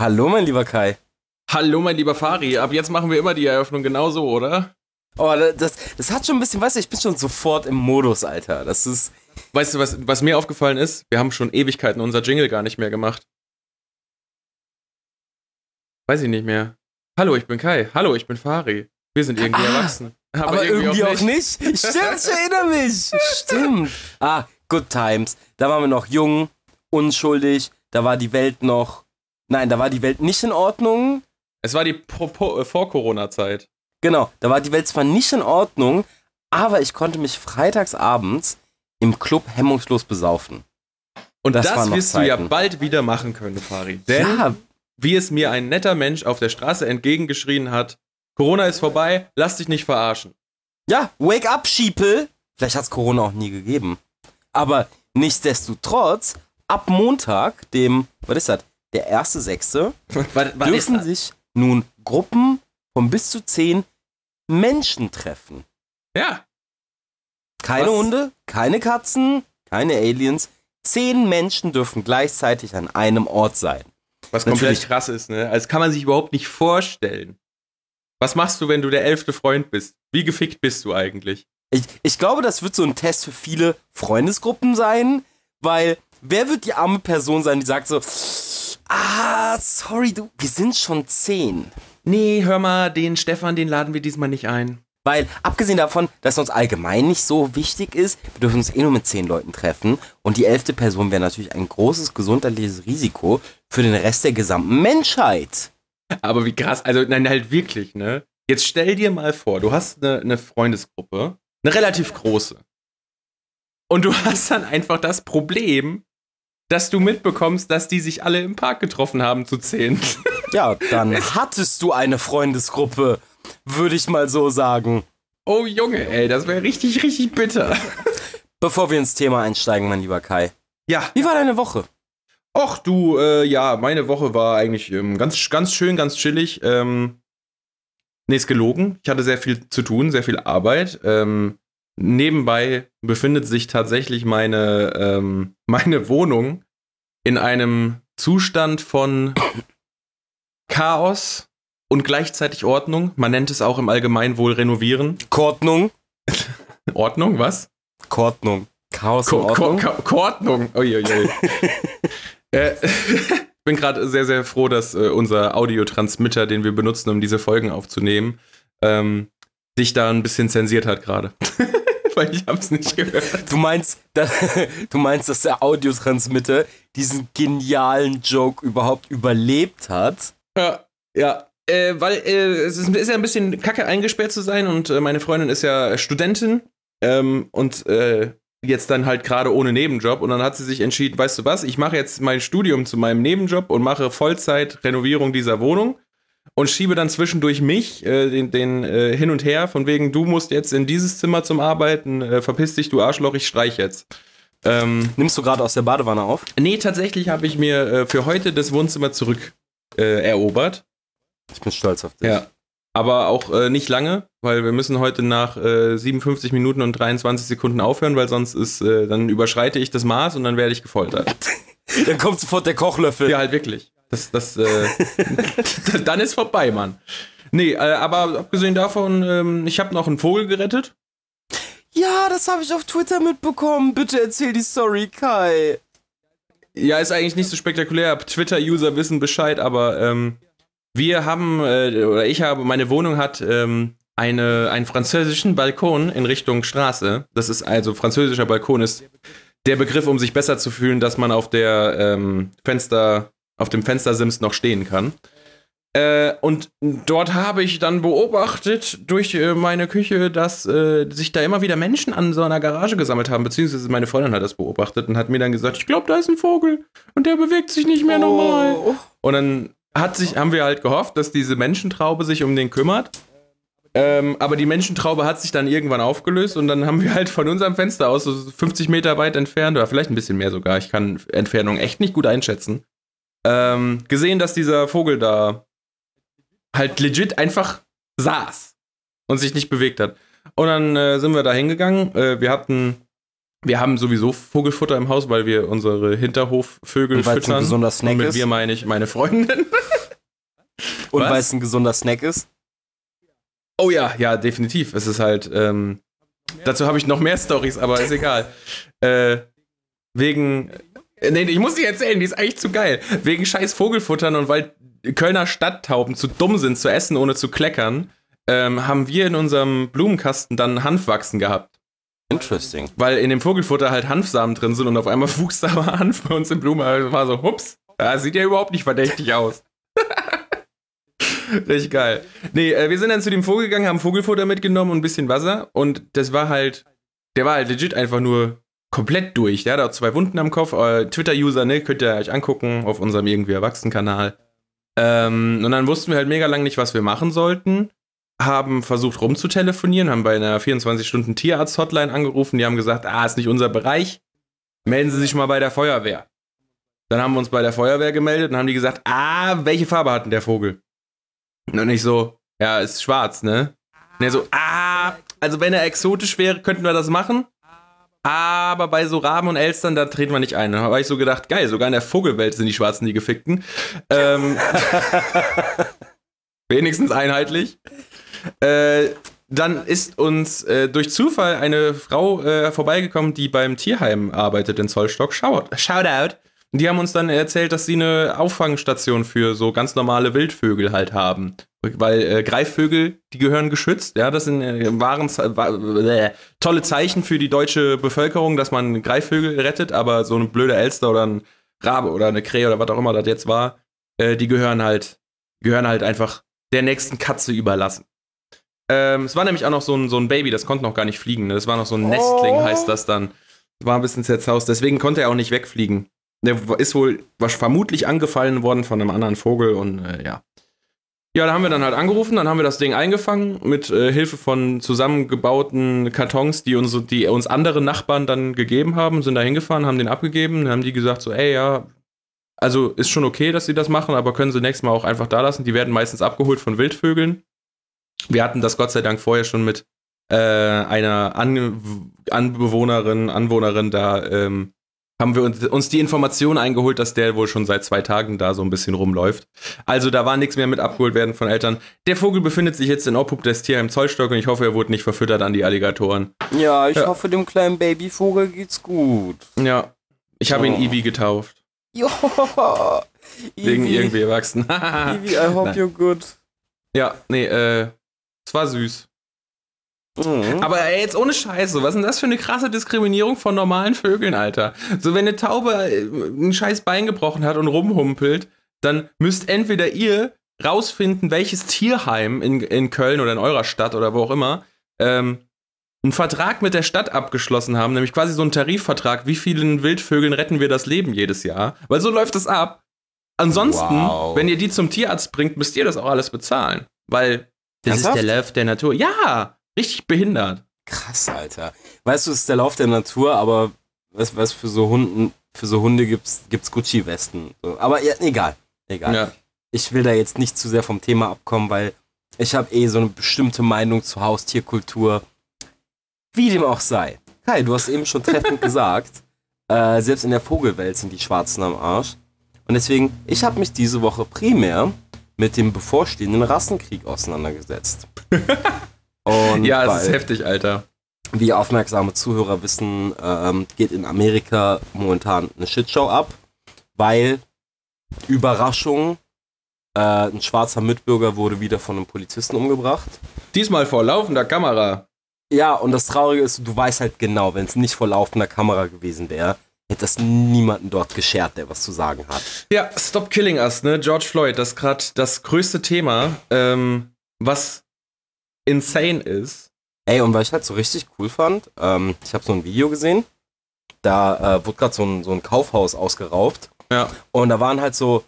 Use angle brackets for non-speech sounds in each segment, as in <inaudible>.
Hallo, mein lieber Kai. Hallo, mein lieber Fari. Ab jetzt machen wir immer die Eröffnung genauso, oder? Oh, das, das hat schon ein bisschen, weißt du, ich bin schon sofort im Modus, Alter. Das ist. Weißt du, was, was mir aufgefallen ist? Wir haben schon Ewigkeiten unser Jingle gar nicht mehr gemacht. Weiß ich nicht mehr. Hallo, ich bin Kai. Hallo, ich bin Fari. Wir sind irgendwie ah, erwachsen. Aber, aber irgendwie, irgendwie, auch nicht. nicht. Stimmt, ich erinnere mich. Stimmt. Ah, Good Times. Da waren wir noch jung, unschuldig. Da war die Welt noch. Nein, da war die Welt nicht in Ordnung. Es war die äh, Vor-Corona-Zeit. Genau, da war die Welt zwar nicht in Ordnung, aber ich konnte mich freitagsabends im Club hemmungslos besaufen. Und das, das wirst Zeiten. du ja bald wieder machen können, Fari. Denn, ja. wie es mir ein netter Mensch auf der Straße entgegengeschrien hat, Corona ist vorbei, lass dich nicht verarschen. Ja, wake up, Schiepel. Vielleicht hat es Corona auch nie gegeben. Aber nichtsdestotrotz, ab Montag, dem, was ist das, der erste Sechste, <laughs> dürfen sich nun Gruppen von bis zu zehn Menschen treffen. Ja. Keine Was? Hunde, keine Katzen, keine Aliens. Zehn Menschen dürfen gleichzeitig an einem Ort sein. Was komplett Natürlich. krass ist, ne? Also kann man sich überhaupt nicht vorstellen. Was machst du, wenn du der elfte Freund bist? Wie gefickt bist du eigentlich? Ich, ich glaube, das wird so ein Test für viele Freundesgruppen sein, weil wer wird die arme Person sein, die sagt so, ah, sorry, du, wir sind schon zehn. Nee, hör mal, den Stefan, den laden wir diesmal nicht ein. Weil, abgesehen davon, dass uns allgemein nicht so wichtig ist, wir dürfen uns eh nur mit zehn Leuten treffen und die elfte Person wäre natürlich ein großes gesundheitliches Risiko für den Rest der gesamten Menschheit. Aber wie krass, also nein, halt wirklich, ne? Jetzt stell dir mal vor, du hast eine, eine Freundesgruppe, eine relativ große. Und du <laughs> hast dann einfach das Problem, dass du mitbekommst, dass die sich alle im Park getroffen haben zu zehn. <laughs> Ja, dann hattest du eine Freundesgruppe, würde ich mal so sagen. Oh Junge, ey, das wäre richtig, richtig bitter. Bevor wir ins Thema einsteigen, mein lieber Kai. Ja. Wie war deine Woche? Och, du, äh, ja, meine Woche war eigentlich ähm, ganz, ganz schön, ganz chillig. Ähm, nee, ist gelogen. Ich hatte sehr viel zu tun, sehr viel Arbeit. Ähm, nebenbei befindet sich tatsächlich meine, ähm, <laughs> meine Wohnung in einem Zustand von Chaos und gleichzeitig Ordnung. Man nennt es auch im Allgemeinen wohl renovieren. Kordnung. Ordnung, was? Kordnung. Chaos Ko Ordnung. Ko Ko Kordnung. Uiuiui. <laughs> äh, ich <laughs> bin gerade sehr, sehr froh, dass äh, unser Audiotransmitter, den wir benutzen, um diese Folgen aufzunehmen, ähm, dich da ein bisschen zensiert hat gerade. <laughs> Weil ich hab's nicht gehört. Du meinst, dass, <laughs> du meinst, dass der Audiotransmitter diesen genialen Joke überhaupt überlebt hat? Ja, ja. Äh, weil äh, es ist, ist, ja ein bisschen kacke eingesperrt zu sein und äh, meine Freundin ist ja Studentin ähm, und äh, jetzt dann halt gerade ohne Nebenjob und dann hat sie sich entschieden, weißt du was, ich mache jetzt mein Studium zu meinem Nebenjob und mache Vollzeit Renovierung dieser Wohnung und schiebe dann zwischendurch mich äh, den, den äh, hin und her, von wegen, du musst jetzt in dieses Zimmer zum Arbeiten, äh, verpiss dich, du Arschloch, ich streich jetzt. Ähm, Nimmst du gerade aus der Badewanne auf? Nee, tatsächlich habe ich mir äh, für heute das Wohnzimmer zurück äh, erobert. Ich bin stolz auf dich. Ja. Aber auch äh, nicht lange, weil wir müssen heute nach äh, 57 Minuten und 23 Sekunden aufhören, weil sonst ist, dann überschreite ich das Maß und dann werde ich gefoltert. <laughs> dann kommt sofort der Kochlöffel. Ja, halt wirklich. Das, das, äh, <laughs> dann ist vorbei, Mann. Nee, äh, aber abgesehen davon, ähm, ich habe noch einen Vogel gerettet. Ja, das habe ich auf Twitter mitbekommen. Bitte erzähl die Story, Kai. Ja, ist eigentlich nicht so spektakulär. Twitter-User wissen Bescheid, aber ähm, wir haben, äh, oder ich habe, meine Wohnung hat ähm, eine, einen französischen Balkon in Richtung Straße. Das ist also, französischer Balkon ist der Begriff, um sich besser zu fühlen, dass man auf der ähm, Fenster, auf dem Fenstersims noch stehen kann. Äh, und dort habe ich dann beobachtet durch äh, meine Küche, dass äh, sich da immer wieder Menschen an so einer Garage gesammelt haben, beziehungsweise meine Freundin hat das beobachtet und hat mir dann gesagt, ich glaube, da ist ein Vogel und der bewegt sich nicht mehr oh. normal. Und dann hat sich, haben wir halt gehofft, dass diese Menschentraube sich um den kümmert. Ähm, aber die Menschentraube hat sich dann irgendwann aufgelöst und dann haben wir halt von unserem Fenster aus, so 50 Meter weit entfernt, oder vielleicht ein bisschen mehr sogar, ich kann Entfernung echt nicht gut einschätzen, ähm, gesehen, dass dieser Vogel da halt legit einfach saß und sich nicht bewegt hat. Und dann äh, sind wir da hingegangen. Äh, wir hatten Wir haben sowieso Vogelfutter im Haus, weil wir unsere Hinterhofvögel und füttern. Ein gesunder Snack und mit ist. wir meine ich meine Freundin. <laughs> und weil es ein gesunder Snack ist? Oh ja, ja, definitiv. Es ist halt, ähm, dazu habe ich noch mehr Stories, aber ist egal. Äh, wegen, nee, ich muss sie erzählen, die ist eigentlich zu geil. Wegen scheiß Vogelfuttern und weil Kölner Stadttauben zu dumm sind zu essen, ohne zu kleckern, ähm, haben wir in unserem Blumenkasten dann Hanfwachsen gehabt. Interesting. Weil in dem Vogelfutter halt Hanfsamen drin sind und auf einmal <laughs> wuchs da mal Hanf bei uns in Blumen. Also war so, hups, das sieht ja überhaupt nicht verdächtig aus. <laughs> Richtig geil. Nee, äh, wir sind dann zu dem Vogel gegangen, haben Vogelfutter mitgenommen und ein bisschen Wasser. Und das war halt, der war halt legit einfach nur komplett durch. Der hat auch zwei Wunden am Kopf. Äh, Twitter-User, ne, könnt ihr euch angucken auf unserem irgendwie Erwachsenen-Kanal. Ähm, und dann wussten wir halt mega lang nicht, was wir machen sollten haben versucht rumzutelefonieren, haben bei einer 24-Stunden-Tierarzt-Hotline angerufen, die haben gesagt, ah, ist nicht unser Bereich, melden Sie sich mal bei der Feuerwehr. Dann haben wir uns bei der Feuerwehr gemeldet und haben die gesagt, ah, welche Farbe hat denn der Vogel? Und ich so, ja, ist schwarz, ne? Und er so, ah, also wenn er exotisch wäre, könnten wir das machen. Aber bei so Raben und Elstern, da treten wir nicht ein. Da habe ich so gedacht, geil, sogar in der Vogelwelt sind die Schwarzen die Gefickten. Ähm, <laughs> wenigstens einheitlich. Äh, dann ist uns äh, durch Zufall eine Frau äh, vorbeigekommen, die beim Tierheim arbeitet in Zollstock. Shout, Shoutout. Und die haben uns dann erzählt, dass sie eine Auffangstation für so ganz normale Wildvögel halt haben. Weil äh, Greifvögel, die gehören geschützt. Ja, das sind äh, waren, äh, tolle Zeichen für die deutsche Bevölkerung, dass man Greifvögel rettet, aber so eine blöde Elster oder ein Rabe oder eine Krähe oder was auch immer das jetzt war, äh, die gehören halt, gehören halt einfach der nächsten Katze überlassen. Ähm, es war nämlich auch noch so ein, so ein Baby, das konnte noch gar nicht fliegen. Ne? Das war noch so ein Nestling, oh. heißt das dann. War ein bisschen zerzaust, deswegen konnte er auch nicht wegfliegen. Der ist wohl war vermutlich angefallen worden von einem anderen Vogel und äh, ja. Ja, da haben wir dann halt angerufen, dann haben wir das Ding eingefangen mit äh, Hilfe von zusammengebauten Kartons, die uns, die uns andere Nachbarn dann gegeben haben, sind da hingefahren, haben den abgegeben, dann haben die gesagt so, ey, ja, also ist schon okay, dass sie das machen, aber können sie nächstes Mal auch einfach da lassen. Die werden meistens abgeholt von Wildvögeln. Wir hatten das Gott sei Dank vorher schon mit äh, einer An Anbewohnerin, Anwohnerin da, ähm, haben wir uns, uns, die Information eingeholt, dass der wohl schon seit zwei Tagen da so ein bisschen rumläuft. Also da war nichts mehr mit abgeholt werden von Eltern. Der Vogel befindet sich jetzt in Obhub des Tier im Zollstock und ich hoffe, er wurde nicht verfüttert an die Alligatoren. Ja, ich ja. hoffe, dem kleinen Babyvogel geht's gut. Ja, ich habe oh. ihn Ivy getauft. Jo, <laughs> Wegen irgendwie erwachsen. <laughs> Ivy, I hope Nein. you're good. Ja, nee, äh, es war süß. Mhm. Aber ey, jetzt ohne Scheiße, was ist denn das für eine krasse Diskriminierung von normalen Vögeln, Alter? So, wenn eine Taube äh, ein scheiß Bein gebrochen hat und rumhumpelt, dann müsst entweder ihr rausfinden, welches Tierheim in, in Köln oder in eurer Stadt oder wo auch immer ähm, einen Vertrag mit der Stadt abgeschlossen haben, nämlich quasi so einen Tarifvertrag, wie vielen Wildvögeln retten wir das Leben jedes Jahr. Weil so läuft es ab. Ansonsten, wow. wenn ihr die zum Tierarzt bringt, müsst ihr das auch alles bezahlen. Weil das Ernsthaft? ist der Lauf der Natur. Ja, richtig behindert. Krass, Alter. Weißt du, es ist der Lauf der Natur, aber was, was für so Hunden, für so Hunde gibt's, gibt's Gucci-Westen. Aber ja, egal. Egal. Ja. Ich will da jetzt nicht zu sehr vom Thema abkommen, weil ich habe eh so eine bestimmte Meinung zur Haustierkultur. Wie dem auch sei. Kai, du hast eben schon treffend <laughs> gesagt, äh, selbst in der Vogelwelt sind die Schwarzen am Arsch. Und deswegen, ich habe mich diese Woche primär mit dem bevorstehenden Rassenkrieg auseinandergesetzt. <laughs> Und ja, es ist heftig, Alter. Wie aufmerksame Zuhörer wissen, ähm, geht in Amerika momentan eine Shitshow ab, weil Überraschung, äh, ein schwarzer Mitbürger wurde wieder von einem Polizisten umgebracht. Diesmal vor laufender Kamera. Ja, und das Traurige ist, du weißt halt genau, wenn es nicht vor laufender Kamera gewesen wäre, hätte das niemanden dort geschert, der was zu sagen hat. Ja, Stop Killing Us, ne? George Floyd, das ist gerade das größte Thema, ähm, was insane ist. Ey, und was ich halt so richtig cool fand, ähm, ich habe so ein Video gesehen, da äh, wurde gerade so ein, so ein Kaufhaus ausgeraubt. Ja. Und da waren halt so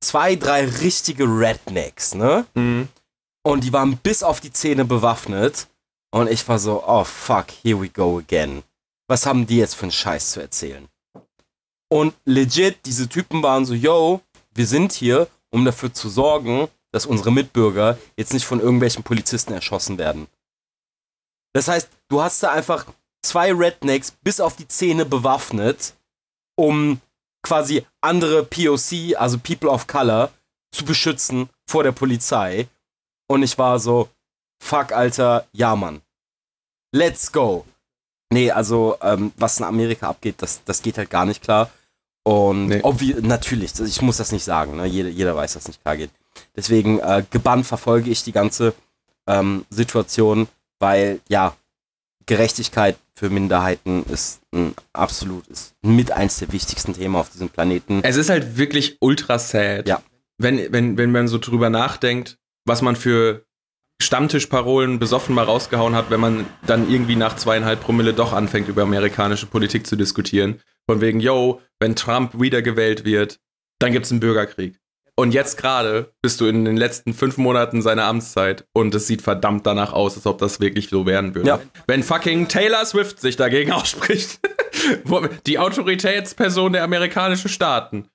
zwei, drei richtige Rednecks, ne? Mhm. Und die waren bis auf die Zähne bewaffnet. Und ich war so, oh fuck, here we go again. Was haben die jetzt für einen Scheiß zu erzählen? Und legit, diese Typen waren so, yo, wir sind hier, um dafür zu sorgen, dass unsere Mitbürger jetzt nicht von irgendwelchen Polizisten erschossen werden. Das heißt, du hast da einfach zwei Rednecks bis auf die Zähne bewaffnet, um quasi andere POC, also People of Color, zu beschützen vor der Polizei. Und ich war so, fuck, Alter, ja, Mann. Let's go. Nee, also, ähm, was in Amerika abgeht, das, das geht halt gar nicht klar. Und nee. natürlich, ich muss das nicht sagen, ne? jeder, jeder weiß, dass es nicht klar geht. Deswegen äh, gebannt verfolge ich die ganze ähm, Situation, weil ja, Gerechtigkeit für Minderheiten ist ein absolut, ist mit eins der wichtigsten Themen auf diesem Planeten. Es ist halt wirklich ultra sad. Ja. Wenn, wenn, wenn man so drüber nachdenkt, was man für Stammtischparolen besoffen mal rausgehauen hat, wenn man dann irgendwie nach zweieinhalb Promille doch anfängt, über amerikanische Politik zu diskutieren. Von wegen, yo, wenn Trump wiedergewählt wird, dann gibt's einen Bürgerkrieg. Und jetzt gerade bist du in den letzten fünf Monaten seiner Amtszeit und es sieht verdammt danach aus, als ob das wirklich so werden würde. Ja. Wenn fucking Taylor Swift sich dagegen <laughs> ausspricht, die Autoritätsperson der amerikanischen Staaten,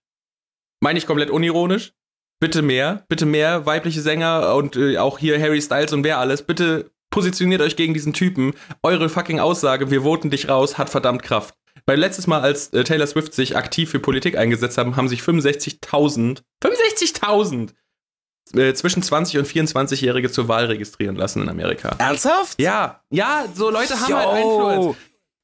meine ich komplett unironisch, bitte mehr, bitte mehr weibliche Sänger und äh, auch hier Harry Styles und wer alles, bitte positioniert euch gegen diesen Typen. Eure fucking Aussage, wir voten dich raus, hat verdammt Kraft. Weil letztes Mal, als äh, Taylor Swift sich aktiv für Politik eingesetzt haben, haben sich 65.000, 65.000 äh, zwischen 20 und 24-Jährige zur Wahl registrieren lassen in Amerika. Ernsthaft? Ja, ja, so Leute haben halt Yo. halt Influence.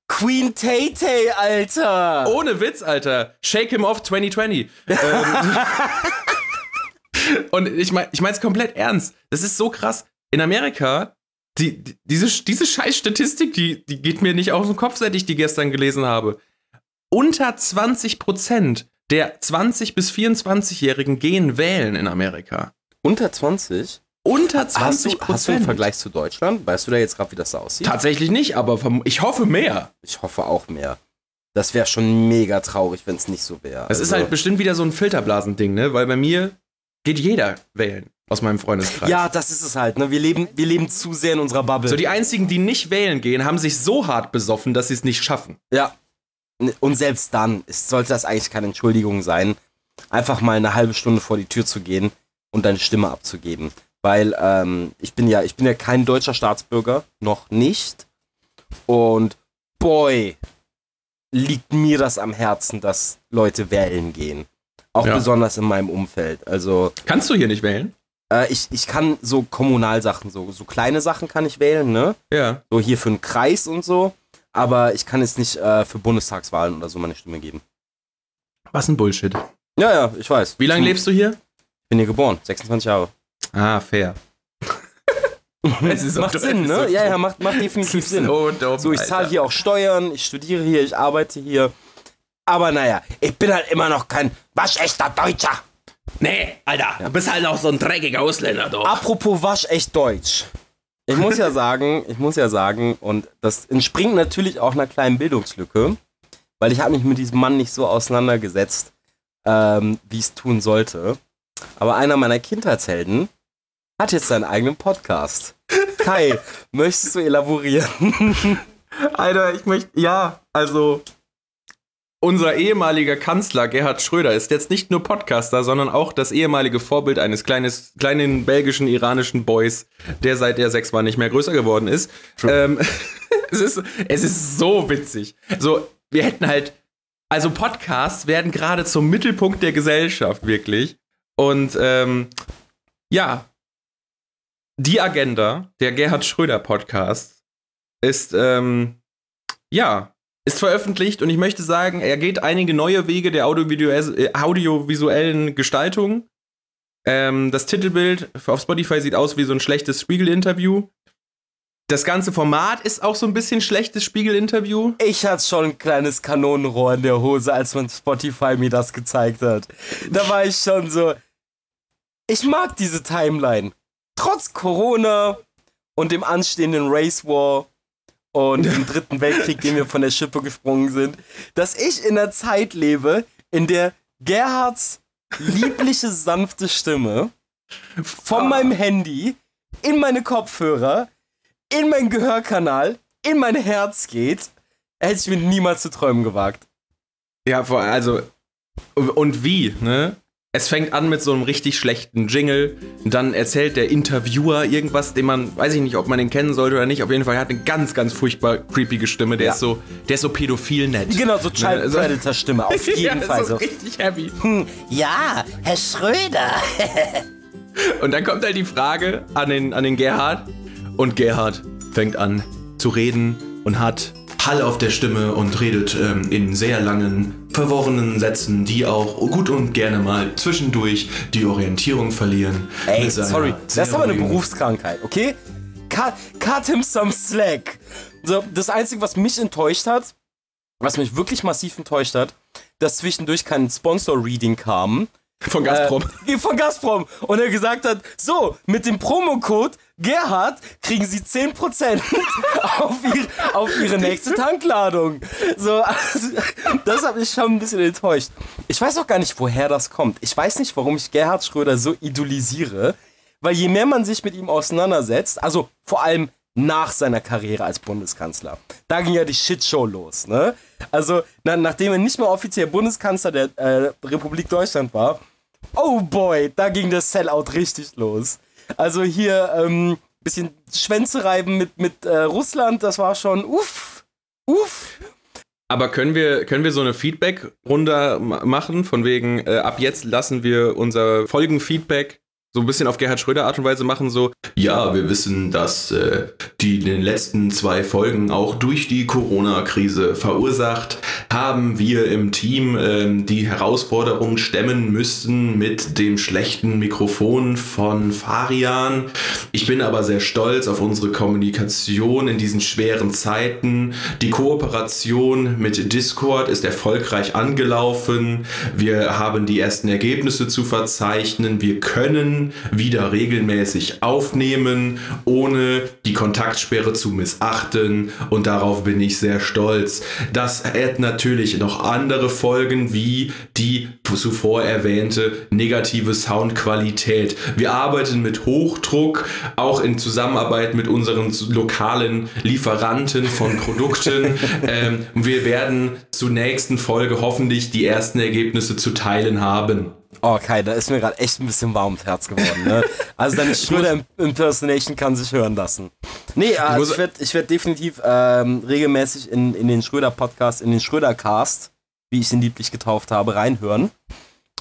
Queen Tay Tay, Alter. Ohne Witz, Alter. Shake him off 2020. <laughs> ähm, <laughs> und ich meine ich es komplett ernst. Das ist so krass. In Amerika die, die, diese, diese Scheiß-Statistik, die, die geht mir nicht aus dem Kopf, seit ich die gestern gelesen habe. Unter 20 Prozent der 20- bis 24-Jährigen gehen wählen in Amerika. Unter 20? Unter 20 Prozent. Hast du einen Vergleich zu Deutschland? Weißt du da jetzt gerade, wie das aussieht? Tatsächlich nicht, aber ich hoffe mehr. Ich hoffe auch mehr. Das wäre schon mega traurig, wenn es nicht so wäre. Es also ist halt bestimmt wieder so ein Filterblasending, ne? Weil bei mir geht jeder wählen aus meinem Freundeskreis. Ja, das ist es halt. Ne? Wir, leben, wir leben zu sehr in unserer Bubble. So, die einzigen, die nicht wählen gehen, haben sich so hart besoffen, dass sie es nicht schaffen. Ja. Und selbst dann ist, sollte das eigentlich keine Entschuldigung sein, einfach mal eine halbe Stunde vor die Tür zu gehen und deine Stimme abzugeben. Weil ähm, ich bin ja, ich bin ja kein deutscher Staatsbürger, noch nicht. Und boy, liegt mir das am Herzen, dass Leute wählen gehen. Auch ja. besonders in meinem Umfeld. Also. Kannst du hier nicht wählen? Äh, ich, ich kann so Kommunalsachen, so, so kleine Sachen kann ich wählen, ne? Ja. So hier für einen Kreis und so. Aber ich kann jetzt nicht äh, für Bundestagswahlen oder so meine Stimme geben. Was ein Bullshit. Ja, ja, ich weiß. Wie lange lebst du hier? Ich bin hier geboren, 26 Jahre. Ah, fair. <laughs> macht Sinn, ne? So ja, ja, macht, macht definitiv Sinn. So, dumm, so ich zahle hier auch Steuern, ich studiere hier, ich arbeite hier. Aber naja, ich bin halt immer noch kein waschechter Deutscher. Nee, Alter, ja. du bist halt auch so ein dreckiger Ausländer, doch. Apropos waschecht Deutsch. Ich muss ja <laughs> sagen, ich muss ja sagen, und das entspringt natürlich auch einer kleinen Bildungslücke, weil ich habe mich mit diesem Mann nicht so auseinandergesetzt, ähm, wie ich es tun sollte. Aber einer meiner Kindheitshelden hat jetzt seinen eigenen Podcast. Kai, <laughs> möchtest du elaborieren? <laughs> Alter, ich möchte, ja, also unser ehemaliger Kanzler Gerhard Schröder ist jetzt nicht nur Podcaster, sondern auch das ehemalige Vorbild eines kleines, kleinen belgischen, iranischen Boys, der seit er sechs war nicht mehr größer geworden ist. Ähm, <laughs> es, ist es ist so witzig. So, wir hätten halt, also Podcasts werden gerade zum Mittelpunkt der Gesellschaft, wirklich. Und ähm, ja, die Agenda, der Gerhard Schröder Podcast, ist ähm, ja ist veröffentlicht und ich möchte sagen, er geht einige neue Wege der äh, audiovisuellen Gestaltung. Ähm, das Titelbild auf Spotify sieht aus wie so ein schlechtes Spiegel-Interview. Das ganze Format ist auch so ein bisschen schlechtes Spiegel-Interview. Ich hatte schon ein kleines Kanonenrohr in der Hose, als man Spotify mir das gezeigt hat. Da war ich schon so. Ich mag diese Timeline. Trotz Corona und dem anstehenden Race War und im Dritten Weltkrieg, dem wir von der Schippe gesprungen sind, dass ich in einer Zeit lebe, in der Gerhards liebliche, sanfte Stimme von meinem Handy in meine Kopfhörer, in meinen Gehörkanal, in mein Herz geht, hätte ich mir niemals zu träumen gewagt. Ja, also, und wie, ne? Es fängt an mit so einem richtig schlechten Jingle. Dann erzählt der Interviewer irgendwas, den man, weiß ich nicht, ob man den kennen sollte oder nicht. Auf jeden Fall hat eine ganz, ganz furchtbar creepige Stimme. Der ja. ist so, der ist so pädophil nett. Genau, so Child ne, Predator Stimme, auf <laughs> jeden ja, Fall. So richtig heavy. Hm, ja, Herr Schröder. <laughs> Und dann kommt halt die Frage an den, an den Gerhard. Und Gerhard fängt an zu reden und hat Hall auf der Stimme und redet ähm, in sehr langen, verworrenen Sätzen, die auch gut und gerne mal zwischendurch die Orientierung verlieren. Ey, sorry, das ist aber eine Berufskrankheit, okay? Cut, cut him some slack. So, das Einzige, was mich enttäuscht hat, was mich wirklich massiv enttäuscht hat, dass zwischendurch kein Sponsor-Reading kam. Von Gazprom. Äh, von Gazprom. Und er gesagt hat, so, mit dem Promocode Gerhard kriegen Sie 10% <laughs> auf, ihr, auf Ihre nächste Tankladung. So, also, das hat mich schon ein bisschen enttäuscht. Ich weiß auch gar nicht, woher das kommt. Ich weiß nicht, warum ich Gerhard Schröder so idolisiere. Weil je mehr man sich mit ihm auseinandersetzt, also vor allem nach seiner Karriere als Bundeskanzler. Da ging ja die Shitshow los, ne? Also, na, nachdem er nicht mehr offiziell Bundeskanzler der äh, Republik Deutschland war, oh boy, da ging das Sellout richtig los. Also hier ähm, bisschen Schwänze reiben mit, mit äh, Russland, das war schon uff, uff. Aber können wir, können wir so eine Feedback-Runde machen, von wegen, äh, ab jetzt lassen wir unser Folgenfeedback so ein bisschen auf Gerhard Schröder Art und Weise machen, so, ja, wir wissen, dass äh, die in den letzten zwei Folgen auch durch die Corona-Krise verursacht, haben wir im Team äh, die Herausforderung stemmen müssten mit dem schlechten Mikrofon von Farian. Ich bin aber sehr stolz auf unsere Kommunikation in diesen schweren Zeiten. Die Kooperation mit Discord ist erfolgreich angelaufen. Wir haben die ersten Ergebnisse zu verzeichnen. Wir können wieder regelmäßig aufnehmen, ohne die Kontaktsperre zu missachten. Und darauf bin ich sehr stolz. Das hat natürlich noch andere Folgen wie die zuvor erwähnte negative Soundqualität. Wir arbeiten mit Hochdruck, auch in Zusammenarbeit mit unseren lokalen Lieferanten von Produkten. <laughs> ähm, wir werden zur nächsten Folge hoffentlich die ersten Ergebnisse zu teilen haben. Oh, Kai, da ist mir gerade echt ein bisschen warm ums Herz geworden. Ne? Also deine <laughs> Schröder-Impersonation kann sich hören lassen. Nee, also ich werde ich werd definitiv ähm, regelmäßig in, in den Schröder-Podcast, in den Schröder-Cast, wie ich ihn lieblich getauft habe, reinhören.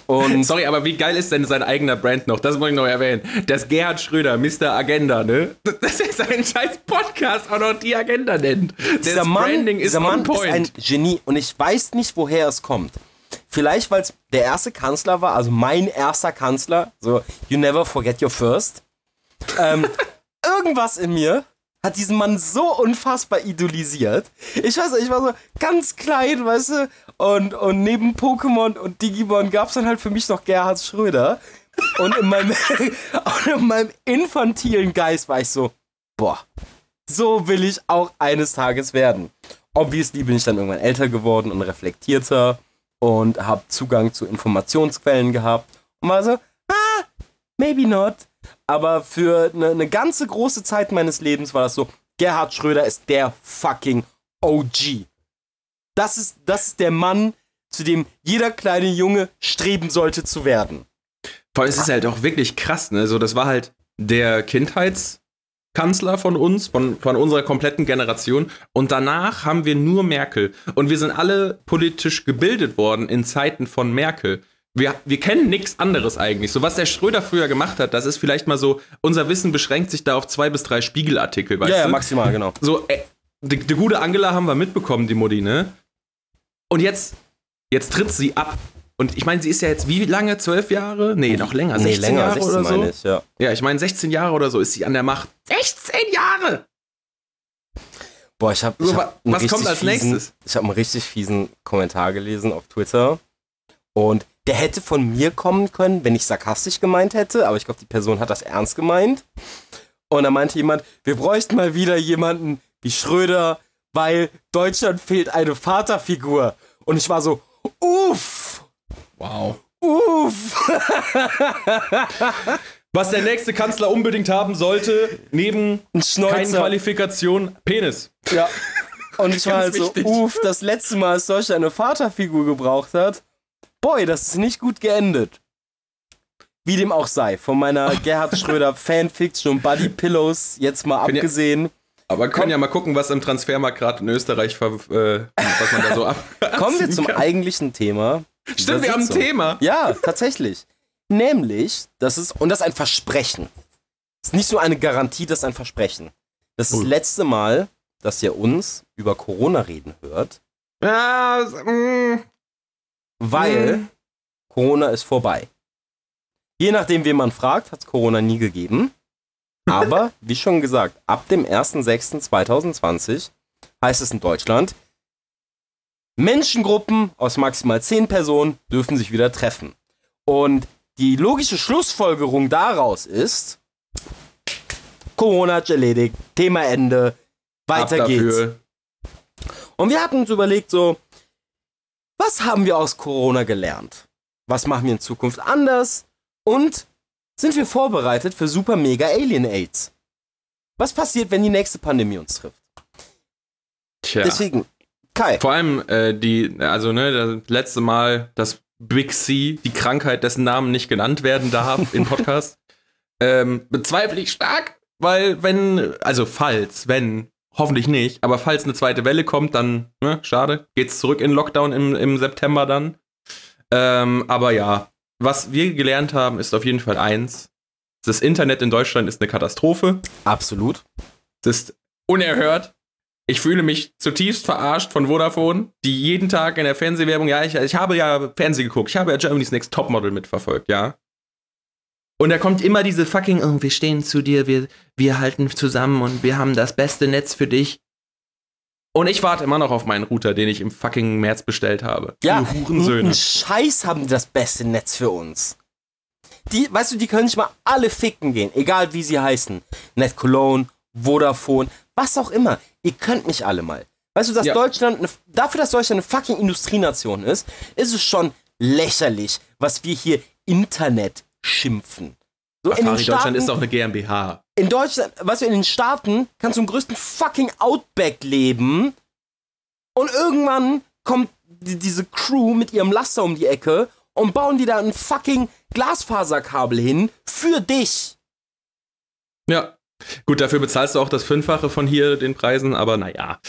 Und <laughs> Sorry, aber wie geil ist denn sein eigener Brand noch? Das muss ich noch erwähnen. Das Gerhard Schröder, Mr. Agenda, ne? <laughs> Dass er seinen scheiß Podcast auch noch die Agenda nennt. Dieser Mann, dieser Mann ist ein Genie und ich weiß nicht, woher es kommt. Vielleicht, weil es der erste Kanzler war, also mein erster Kanzler, so You never forget your first. Ähm, <laughs> irgendwas in mir hat diesen Mann so unfassbar idolisiert. Ich weiß nicht, ich war so ganz klein, weißt du, und, und neben Pokémon und Digimon gab es dann halt für mich noch Gerhard Schröder. Und in meinem, <laughs> in meinem infantilen Geist war ich so, boah, so will ich auch eines Tages werden. Obviously bin ich dann irgendwann älter geworden und reflektierter und habe Zugang zu Informationsquellen gehabt und war so, ah, maybe not. Aber für eine, eine ganze große Zeit meines Lebens war das so, Gerhard Schröder ist der fucking OG. Das ist, das ist der Mann, zu dem jeder kleine Junge streben sollte zu werden. Vor allem, es ist halt auch wirklich krass, ne? So, das war halt der Kindheits- Kanzler von uns, von, von unserer kompletten Generation. Und danach haben wir nur Merkel. Und wir sind alle politisch gebildet worden in Zeiten von Merkel. Wir, wir kennen nichts anderes eigentlich. So, was der Schröder früher gemacht hat, das ist vielleicht mal so, unser Wissen beschränkt sich da auf zwei bis drei Spiegelartikel, weißt ja, du? Ja, maximal, genau. So, äh, die, die gute Angela haben wir mitbekommen, die Mutti, ne? Und jetzt, jetzt tritt sie ab und ich meine, sie ist ja jetzt wie lange? Zwölf Jahre? Nee, noch länger. 16 nee, länger, Jahre 16 oder so. Ich, ja. ja, ich meine, 16 Jahre oder so ist sie an der Macht. 16 Jahre! Boah, ich habe. Hab was kommt als fiesen, nächstes? Ich habe einen richtig fiesen Kommentar gelesen auf Twitter. Und der hätte von mir kommen können, wenn ich sarkastisch gemeint hätte. Aber ich glaube, die Person hat das ernst gemeint. Und da meinte jemand, wir bräuchten mal wieder jemanden wie Schröder, weil Deutschland fehlt eine Vaterfigur. Und ich war so, uff! Wow. Uff! <laughs> Was der nächste Kanzler unbedingt haben sollte, neben keinen Qualifikation, Penis. Ja. Und ich war halt so, uff, das letzte Mal, als Deutschland eine Vaterfigur gebraucht hat, boy, das ist nicht gut geendet. Wie dem auch sei, von meiner Gerhard Schröder <laughs> Fanfiction Buddy Pillows jetzt mal Können abgesehen. Ja, aber können Komm, ja mal gucken, was im Transfermarkt gerade in Österreich, äh, was man da so ab. <laughs> Kommen wir zum eigentlichen Thema. Stimmt, wir haben ein Thema. Ja, tatsächlich. Nämlich, das ist, und das ist ein Versprechen. Das ist nicht so eine Garantie, das ist ein Versprechen. Das ist das letzte Mal, dass ihr uns über Corona reden hört. Ja, mm, weil mm. Corona ist vorbei. Je nachdem, wen man fragt, hat es Corona nie gegeben. Aber, <laughs> wie schon gesagt, ab dem 1.6.2020 heißt es in Deutschland, Menschengruppen aus maximal 10 Personen dürfen sich wieder treffen. Und die logische Schlussfolgerung daraus ist, Corona hat erledigt, Thema Ende, weiter geht's. Und wir hatten uns überlegt, so, was haben wir aus Corona gelernt? Was machen wir in Zukunft anders? Und sind wir vorbereitet für super mega Alien AIDS? Was passiert, wenn die nächste Pandemie uns trifft? Tja. Deswegen, Kai. Vor allem äh, die, also ne, das letzte Mal, dass Big C, die Krankheit, dessen Namen nicht genannt werden darf im <laughs> Podcast, ähm, bezweifle ich stark, weil wenn, also falls, wenn Hoffentlich nicht, aber falls eine zweite Welle kommt, dann, ne, schade, geht's zurück in Lockdown im, im September dann. Ähm, aber ja, was wir gelernt haben, ist auf jeden Fall eins. Das Internet in Deutschland ist eine Katastrophe. Absolut. Das ist unerhört. Ich fühle mich zutiefst verarscht von Vodafone, die jeden Tag in der Fernsehwerbung, ja, ich, ich habe ja Fernsehen geguckt, ich habe ja Germany's Next Topmodel mitverfolgt, ja. Und da kommt immer diese fucking, oh, wir stehen zu dir, wir, wir halten zusammen und wir haben das beste Netz für dich. Und ich warte immer noch auf meinen Router, den ich im fucking März bestellt habe. Ja, Hurensöhne. Scheiß haben die das beste Netz für uns. Die, weißt du, die können nicht mal alle ficken gehen, egal wie sie heißen. Net Cologne, Vodafone, was auch immer. Ihr könnt mich alle mal. Weißt du, dass ja. Deutschland, eine, dafür, dass Deutschland eine fucking Industrienation ist, ist es schon lächerlich, was wir hier Internet schimpfen. So in den Staaten, Deutschland ist doch eine GmbH. In Deutschland, weißt du, in den Staaten kannst du im größten fucking Outback leben und irgendwann kommt die, diese Crew mit ihrem Laster um die Ecke und bauen die da ein fucking Glasfaserkabel hin für dich. Ja. Gut, dafür bezahlst du auch das Fünffache von hier den Preisen, aber naja.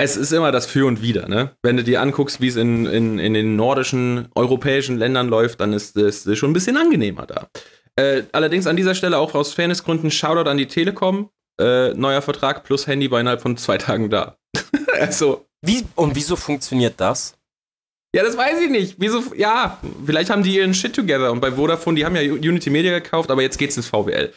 Es ist immer das Für und Wider, ne? Wenn du dir anguckst, wie es in, in, in den nordischen, europäischen Ländern läuft, dann ist es schon ein bisschen angenehmer da. Äh, allerdings an dieser Stelle auch aus Fairnessgründen Shoutout an die Telekom. Äh, neuer Vertrag plus Handy bei innerhalb von zwei Tagen da. <laughs> also. Wie, und wieso funktioniert das? Ja, das weiß ich nicht. Wieso? Ja, vielleicht haben die ihren Shit together. Und bei Vodafone, die haben ja Unity Media gekauft, aber jetzt geht's ins VWL.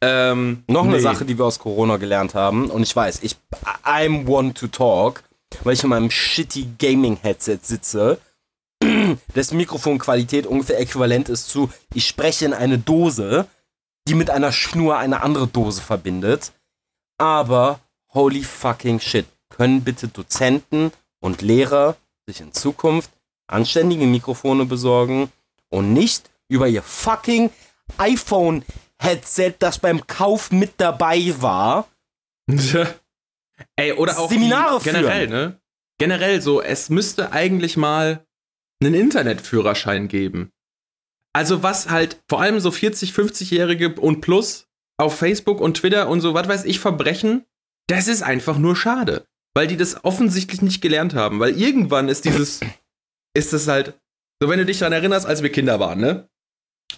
Ähm, Noch eine nee. Sache, die wir aus Corona gelernt haben. Und ich weiß, ich, I'm one to talk, weil ich in meinem shitty Gaming-Headset sitze <clears throat> dessen Mikrofonqualität ungefähr äquivalent ist zu, ich spreche in eine Dose, die mit einer Schnur eine andere Dose verbindet. Aber holy fucking shit. Können bitte Dozenten und Lehrer sich in Zukunft anständige Mikrofone besorgen und nicht über ihr fucking iPhone-Headset, das beim Kauf mit dabei war, Ey, oder auch Seminare generell, führen. ne? Generell so, es müsste eigentlich mal einen Internetführerschein geben. Also was halt vor allem so 40, 50-Jährige und plus auf Facebook und Twitter und so, was weiß ich, verbrechen, das ist einfach nur schade. Weil die das offensichtlich nicht gelernt haben. Weil irgendwann ist dieses, <clears throat> ist das halt, so wenn du dich daran erinnerst, als wir Kinder waren, ne?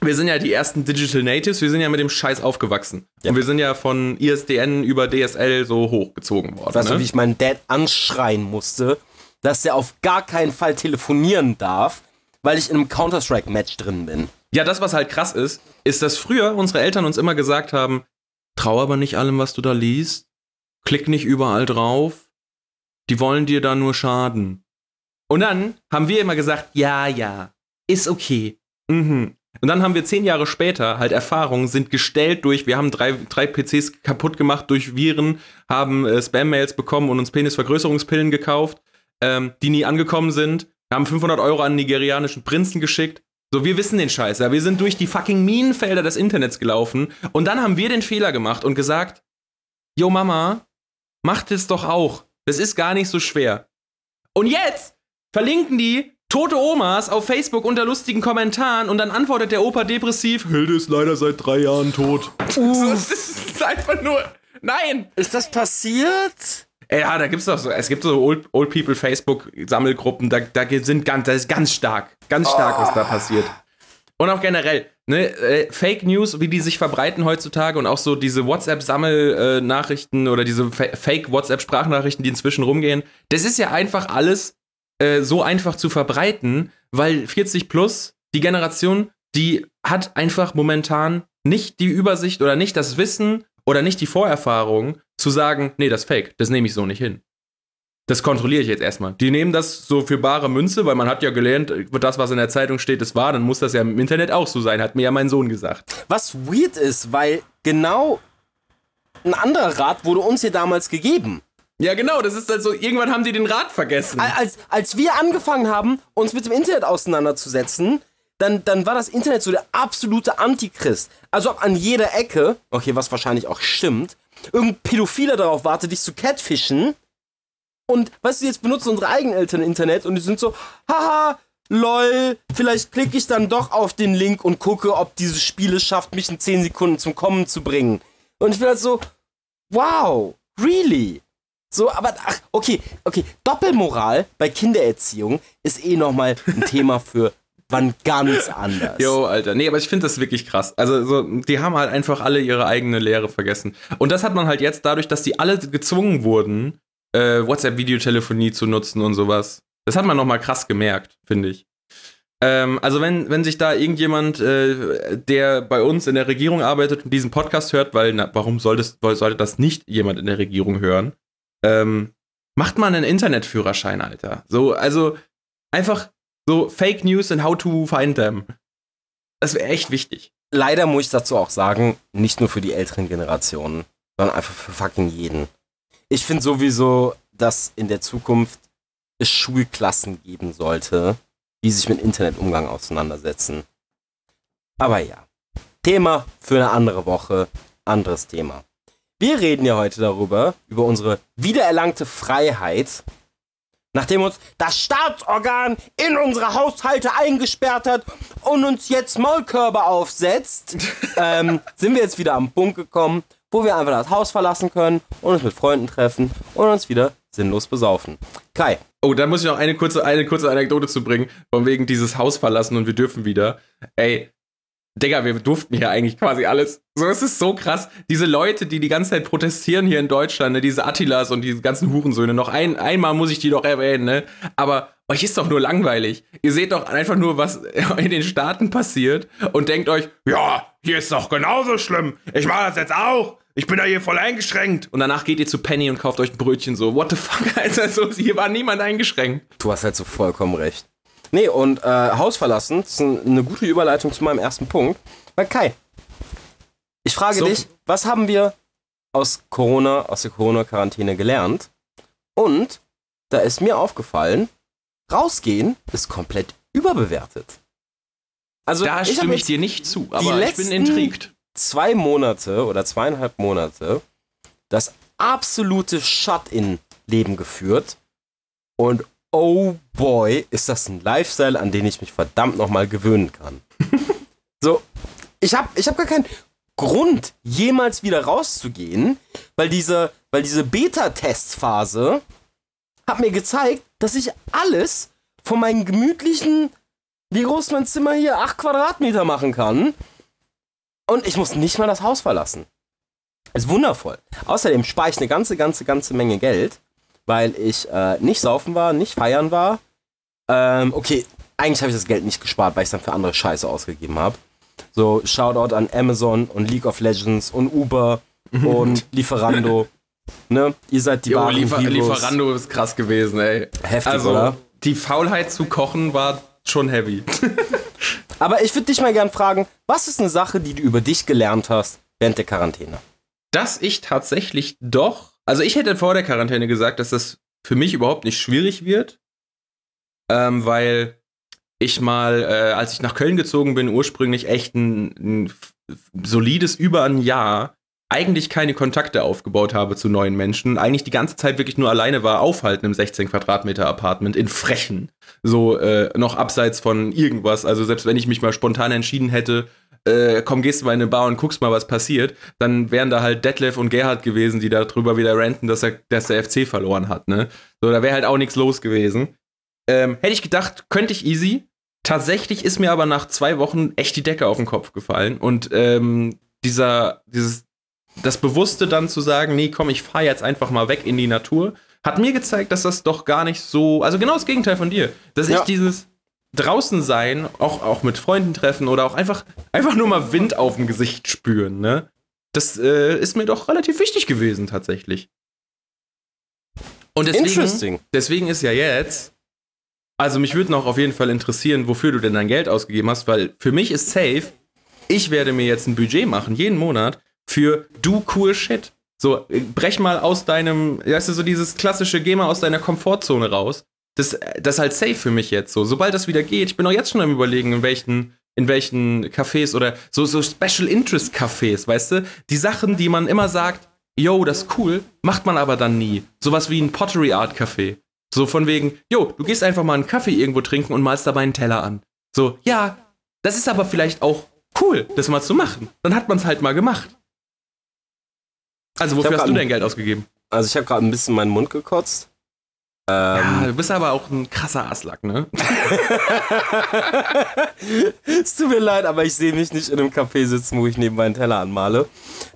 Wir sind ja die ersten Digital Natives, wir sind ja mit dem Scheiß aufgewachsen. Ja. Und wir sind ja von ISDN über DSL so hochgezogen worden. Weißt ne? du, wie ich meinen Dad anschreien musste, dass er auf gar keinen Fall telefonieren darf, weil ich in einem Counter-Strike-Match drin bin. Ja, das, was halt krass ist, ist, dass früher unsere Eltern uns immer gesagt haben, trau aber nicht allem, was du da liest, klick nicht überall drauf, die wollen dir da nur schaden. Und dann haben wir immer gesagt, ja, ja, ist okay. Mhm. Und dann haben wir zehn Jahre später halt Erfahrungen, sind gestellt durch, wir haben drei, drei PCs kaputt gemacht durch Viren, haben äh, Spam-Mails bekommen und uns Penisvergrößerungspillen gekauft ähm, die nie angekommen sind. Haben 500 Euro an nigerianischen Prinzen geschickt. So, wir wissen den Scheiß. Ja. Wir sind durch die fucking Minenfelder des Internets gelaufen. Und dann haben wir den Fehler gemacht und gesagt, Jo Mama, macht es doch auch. Das ist gar nicht so schwer. Und jetzt verlinken die tote Omas auf Facebook unter lustigen Kommentaren und dann antwortet der Opa depressiv, Hilde ist leider seit drei Jahren tot. Uh. <laughs> Das ist einfach nur, nein. Ist das passiert? Ja, da gibt's doch so, es gibt so Old, Old People Facebook Sammelgruppen, da, da sind ganz, das ist ganz stark, ganz stark, oh. was da passiert. Und auch generell, ne, äh, Fake News, wie die sich verbreiten heutzutage und auch so diese WhatsApp-Sammel-Nachrichten äh, oder diese Fa Fake WhatsApp-Sprachnachrichten, die inzwischen rumgehen, das ist ja einfach alles äh, so einfach zu verbreiten, weil 40 plus, die Generation, die hat einfach momentan nicht die Übersicht oder nicht das Wissen oder nicht die Vorerfahrung zu sagen, nee, das ist fake, das nehme ich so nicht hin. Das kontrolliere ich jetzt erstmal. Die nehmen das so für bare Münze, weil man hat ja gelernt, das, was in der Zeitung steht, ist wahr, dann muss das ja im Internet auch so sein, hat mir ja mein Sohn gesagt. Was weird ist, weil genau ein anderer Rat wurde uns hier damals gegeben. Ja, genau, das ist halt so, irgendwann haben die den Rat vergessen. Als, als wir angefangen haben, uns mit dem Internet auseinanderzusetzen, dann, dann war das Internet so der absolute Antichrist. Also ob an jeder Ecke, okay, was wahrscheinlich auch stimmt, irgendein Pädophiler darauf wartet, dich zu catfischen und weißt du, jetzt benutzen unsere eigenen Eltern Internet und die sind so, haha, lol, vielleicht klicke ich dann doch auf den Link und gucke, ob dieses Spiel es schafft, mich in 10 Sekunden zum Kommen zu bringen. Und ich bin halt so, wow, really? So, aber ach, okay, okay, Doppelmoral bei Kindererziehung ist eh nochmal ein Thema <laughs> für wann ganz anders. Jo, Alter. Nee, aber ich finde das wirklich krass. Also, so, die haben halt einfach alle ihre eigene Lehre vergessen. Und das hat man halt jetzt dadurch, dass die alle gezwungen wurden, äh, WhatsApp-Videotelefonie zu nutzen und sowas. Das hat man nochmal krass gemerkt, finde ich. Ähm, also wenn, wenn sich da irgendjemand, äh, der bei uns in der Regierung arbeitet und diesen Podcast hört, weil, na, warum solltest, sollte das nicht jemand in der Regierung hören? Ähm, macht mal einen Internetführerschein, Alter. So, also einfach so Fake News and how to find them. Das wäre echt wichtig. Leider muss ich dazu auch sagen, nicht nur für die älteren Generationen, sondern einfach für fucking jeden. Ich finde sowieso, dass in der Zukunft es Schulklassen geben sollte, die sich mit Internetumgang auseinandersetzen. Aber ja, Thema für eine andere Woche, anderes Thema. Wir reden ja heute darüber, über unsere wiedererlangte Freiheit, nachdem uns das Staatsorgan in unsere Haushalte eingesperrt hat und uns jetzt Maulkörbe aufsetzt, <laughs> ähm, sind wir jetzt wieder am Punkt gekommen, wo wir einfach das Haus verlassen können und uns mit Freunden treffen und uns wieder sinnlos besaufen. Kai. Oh, da muss ich noch eine kurze, eine kurze Anekdote zu bringen, von wegen dieses Haus verlassen und wir dürfen wieder. Ey, Digga, wir durften hier eigentlich quasi alles. So, es ist so krass. Diese Leute, die die ganze Zeit protestieren hier in Deutschland, ne, diese Attilas und diese ganzen Hurensöhne, noch ein, einmal muss ich die doch erwähnen, ne? Aber euch ist doch nur langweilig. Ihr seht doch einfach nur, was <laughs> in den Staaten passiert und denkt euch, ja, hier ist doch genauso schlimm. Ich mache das jetzt auch. Ich bin da hier voll eingeschränkt. Und danach geht ihr zu Penny und kauft euch ein Brötchen so. What the fuck, <laughs> Alter? So, hier war niemand eingeschränkt. Du hast halt so vollkommen recht. Nee, und äh, Haus verlassen, das ist eine gute Überleitung zu meinem ersten Punkt. Weil Kai, ich frage so. dich, was haben wir aus Corona, aus der Corona-Quarantäne gelernt? Und da ist mir aufgefallen, rausgehen ist komplett überbewertet. Also, da ich stimme ich dir nicht zu, aber ich bin intrigued. Zwei Monate oder zweieinhalb Monate das absolute Shut-in-Leben geführt und oh boy, ist das ein Lifestyle, an den ich mich verdammt nochmal gewöhnen kann. <laughs> so, ich habe ich hab gar keinen Grund, jemals wieder rauszugehen, weil diese, weil diese Beta-Testphase hat mir gezeigt, dass ich alles von meinem gemütlichen, wie groß mein Zimmer hier, 8 Quadratmeter machen kann. Und ich muss nicht mal das Haus verlassen. Ist wundervoll. Außerdem spare ich eine ganze, ganze, ganze Menge Geld weil ich äh, nicht saufen war, nicht feiern war. Ähm, okay, eigentlich habe ich das Geld nicht gespart, weil ich es dann für andere Scheiße ausgegeben habe. So, Shoutout an Amazon und League of Legends und Uber und Lieferando. <laughs> ne? Ihr seid die jo, Liefer Lieferando ist krass gewesen, ey. Heftig, also, oder? Die Faulheit zu kochen war schon heavy. <laughs> Aber ich würde dich mal gern fragen, was ist eine Sache, die du über dich gelernt hast während der Quarantäne? Dass ich tatsächlich doch also ich hätte vor der Quarantäne gesagt, dass das für mich überhaupt nicht schwierig wird, ähm, weil ich mal, äh, als ich nach Köln gezogen bin, ursprünglich echt ein, ein solides über ein Jahr eigentlich keine Kontakte aufgebaut habe zu neuen Menschen, eigentlich die ganze Zeit wirklich nur alleine war, aufhalten im 16 Quadratmeter Apartment in Frechen, so äh, noch abseits von irgendwas. Also selbst wenn ich mich mal spontan entschieden hätte, äh, komm, gehst du mal in eine Bar und guckst mal, was passiert, dann wären da halt Detlef und Gerhard gewesen, die darüber wieder ranten, dass, er, dass der FC verloren hat. Ne? So, da wäre halt auch nichts los gewesen. Ähm, hätte ich gedacht, könnte ich easy. Tatsächlich ist mir aber nach zwei Wochen echt die Decke auf den Kopf gefallen und ähm, dieser, dieses das Bewusste dann zu sagen, nee, komm, ich fahre jetzt einfach mal weg in die Natur, hat mir gezeigt, dass das doch gar nicht so, also genau das Gegenteil von dir, dass ja. ich dieses draußen sein, auch, auch mit Freunden treffen oder auch einfach, einfach nur mal Wind auf dem Gesicht spüren, ne? Das äh, ist mir doch relativ wichtig gewesen, tatsächlich. Und deswegen, deswegen ist ja jetzt, also mich würde noch auf jeden Fall interessieren, wofür du denn dein Geld ausgegeben hast, weil für mich ist safe, ich werde mir jetzt ein Budget machen, jeden Monat, für du cool Shit. So, brech mal aus deinem, weißt du, so dieses klassische, geh mal aus deiner Komfortzone raus. Das, das ist halt safe für mich jetzt so. Sobald das wieder geht, ich bin auch jetzt schon am überlegen, in welchen, in welchen Cafés oder so, so Special Interest Cafés, weißt du? Die Sachen, die man immer sagt, yo, das ist cool, macht man aber dann nie. Sowas wie ein Pottery Art Café. So von wegen, yo, du gehst einfach mal einen Kaffee irgendwo trinken und malst dabei einen Teller an. So, ja, das ist aber vielleicht auch cool, das mal zu machen. Dann hat man es halt mal gemacht. Also wofür hast du dein Geld ausgegeben? Also ich habe gerade ein bisschen meinen Mund gekotzt. Ähm, ja, du bist aber auch ein krasser Aslack, ne? <laughs> es tut mir leid, aber ich sehe mich nicht in einem Café sitzen, wo ich nebenbei einen Teller anmale.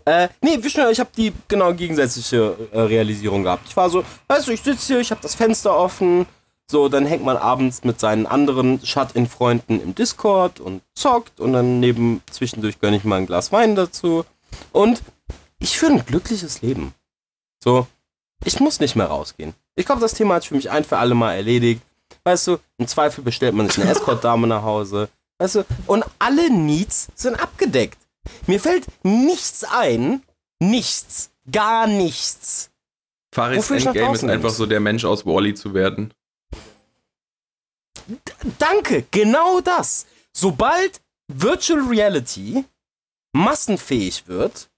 Äh, nee, ich habe die genau gegensätzliche äh, Realisierung gehabt. Ich war so, weißt du, ich sitze hier, ich habe das Fenster offen. So, dann hängt man abends mit seinen anderen Shut-in-Freunden im Discord und zockt und dann neben zwischendurch gönne ich mal ein Glas Wein dazu. Und ich führe ein glückliches Leben. So, ich muss nicht mehr rausgehen. Ich glaube, das Thema hat für mich ein für alle Mal erledigt. Weißt du, im Zweifel bestellt man sich eine Escort-Dame nach Hause. Weißt du, und alle Needs sind abgedeckt. Mir fällt nichts ein. Nichts. Gar nichts. Faris Endgame ist einfach so der Mensch aus Wally zu werden. D danke, genau das. Sobald Virtual Reality massenfähig wird,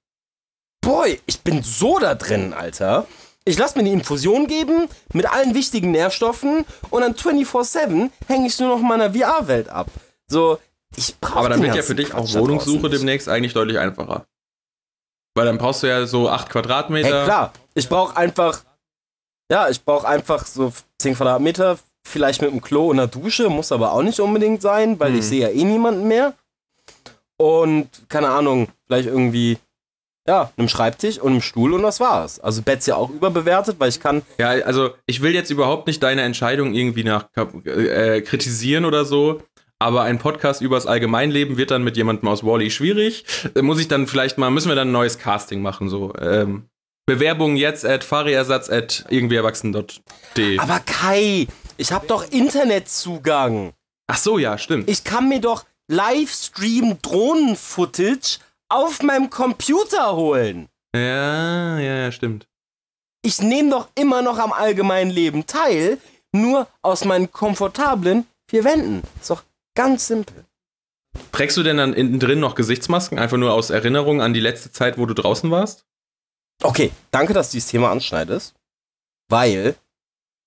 boy, ich bin so da drin, Alter. Ich lasse mir eine Infusion geben mit allen wichtigen Nährstoffen und dann 24-7 hänge ich nur noch in meiner VR-Welt ab. So, ich brauche Aber dann wird ja für dich auch Wohnungssuche demnächst eigentlich deutlich einfacher. Weil dann brauchst du ja so 8 Quadratmeter. Hey, klar, ich brauche einfach, ja, ich brauche einfach so 10 Quadratmeter, vielleicht mit einem Klo und einer Dusche, muss aber auch nicht unbedingt sein, weil hm. ich sehe ja eh niemanden mehr. Und keine Ahnung, vielleicht irgendwie ja, einem Schreibtisch und einem Stuhl und das war's. Also Bett ja auch überbewertet, weil ich kann. Ja, also ich will jetzt überhaupt nicht deine Entscheidung irgendwie nach äh, kritisieren oder so. Aber ein Podcast übers Allgemeinleben wird dann mit jemandem aus Wally schwierig. Da muss ich dann vielleicht mal, müssen wir dann ein neues Casting machen, so. Ähm, Bewerbung jetzt at fahriersatz at irgendwierwachsen.de. Aber Kai, ich hab doch Internetzugang. Ach so, ja, stimmt. Ich kann mir doch Livestream Drohnen-Footage auf meinem Computer holen. Ja, ja, ja, stimmt. Ich nehme doch immer noch am allgemeinen Leben teil, nur aus meinen komfortablen vier Wänden. Ist doch ganz simpel. Trägst du denn dann innen drin noch Gesichtsmasken, einfach nur aus Erinnerung an die letzte Zeit, wo du draußen warst? Okay, danke, dass du dieses Thema anschneidest, weil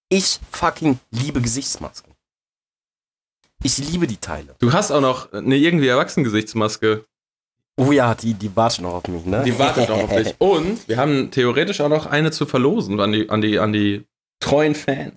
ich fucking liebe Gesichtsmasken. Ich liebe die Teile. Du hast auch noch eine irgendwie Erwachsenen-Gesichtsmaske. Oh ja, die, die wartet noch auf mich, ne? Die wartet noch auf dich. <laughs> Und wir haben theoretisch auch noch eine zu verlosen an die, an die, an die treuen Fans.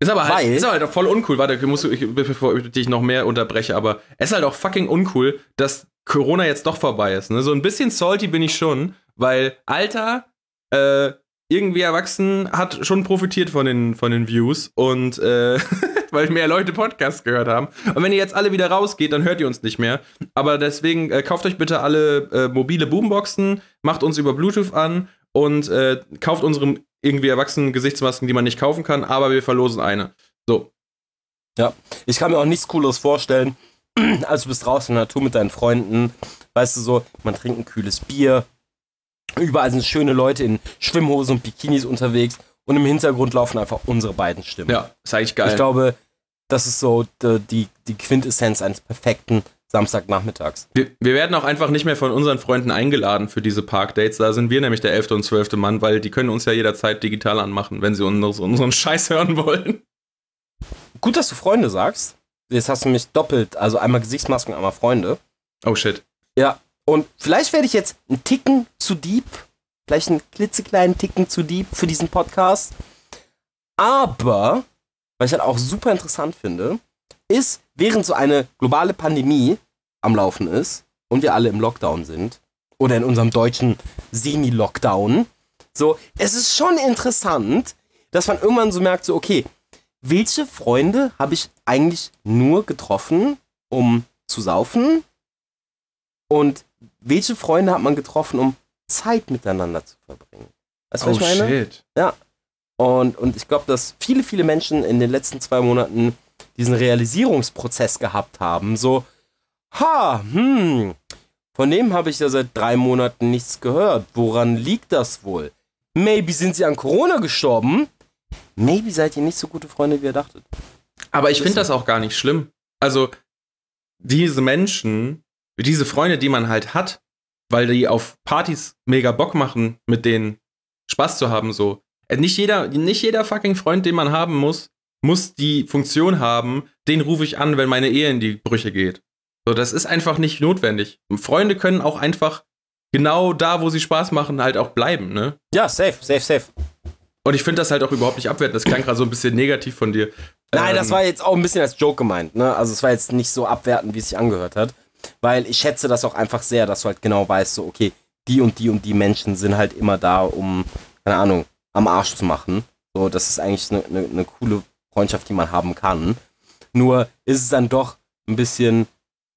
Ist aber halt, ist aber halt voll uncool. Warte, ich muss, ich, bevor ich dich noch mehr unterbreche, aber es ist halt auch fucking uncool, dass Corona jetzt doch vorbei ist. Ne? So ein bisschen salty bin ich schon, weil Alter, äh, irgendwie erwachsen hat schon profitiert von den, von den Views und äh, <laughs> weil mehr Leute Podcasts gehört haben. Und wenn ihr jetzt alle wieder rausgeht, dann hört ihr uns nicht mehr. Aber deswegen äh, kauft euch bitte alle äh, mobile Boomboxen, macht uns über Bluetooth an und äh, kauft unsere irgendwie erwachsenen Gesichtsmasken, die man nicht kaufen kann, aber wir verlosen eine. So. Ja, ich kann mir auch nichts Cooles vorstellen, <clears throat> als du bist draußen in der Natur mit deinen Freunden. Weißt du so, man trinkt ein kühles Bier. Überall sind schöne Leute in Schwimmhosen und Bikinis unterwegs und im Hintergrund laufen einfach unsere beiden Stimmen. Ja, ist eigentlich geil. Ich glaube, das ist so die, die Quintessenz eines perfekten Samstagnachmittags. Wir, wir werden auch einfach nicht mehr von unseren Freunden eingeladen für diese Parkdates. Da sind wir nämlich der elfte und zwölfte Mann, weil die können uns ja jederzeit digital anmachen, wenn sie uns, unseren Scheiß hören wollen. Gut, dass du Freunde sagst. Jetzt hast du mich doppelt, also einmal Gesichtsmasken, einmal Freunde. Oh shit. Ja, und vielleicht werde ich jetzt einen Ticken zu deep, vielleicht einen klitzekleinen Ticken zu deep für diesen Podcast. Aber, was ich halt auch super interessant finde, ist, während so eine globale Pandemie am Laufen ist und wir alle im Lockdown sind, oder in unserem deutschen Semi-Lockdown, so, es ist schon interessant, dass man irgendwann so merkt, so, okay, welche Freunde habe ich eigentlich nur getroffen, um zu saufen? Und welche Freunde hat man getroffen, um Zeit miteinander zu verbringen? Weißt du, oh, was ich meine? Shit. Ja. Und, und ich glaube, dass viele, viele Menschen in den letzten zwei Monaten diesen Realisierungsprozess gehabt haben. So, ha, hm, von dem habe ich ja seit drei Monaten nichts gehört. Woran liegt das wohl? Maybe sind sie an Corona gestorben. Maybe seid ihr nicht so gute Freunde, wie ihr dachtet. Aber ich finde das auch gar nicht schlimm. Also, diese Menschen, diese Freunde, die man halt hat, weil die auf Partys mega Bock machen, mit denen Spaß zu haben, so. Äh, nicht jeder, nicht jeder fucking Freund, den man haben muss, muss die Funktion haben, den rufe ich an, wenn meine Ehe in die Brüche geht. So, das ist einfach nicht notwendig. Freunde können auch einfach genau da, wo sie Spaß machen, halt auch bleiben, ne? Ja, safe, safe, safe. Und ich finde das halt auch überhaupt nicht abwertend. Das klang gerade so ein bisschen negativ von dir. Nein, ähm, das war jetzt auch ein bisschen als Joke gemeint, ne? Also es war jetzt nicht so abwertend, wie es sich angehört hat. Weil ich schätze das auch einfach sehr, dass du halt genau weißt, so, okay, die und die und die Menschen sind halt immer da, um, keine Ahnung, am Arsch zu machen. So, das ist eigentlich eine ne, ne coole Freundschaft, die man haben kann. Nur ist es dann doch ein bisschen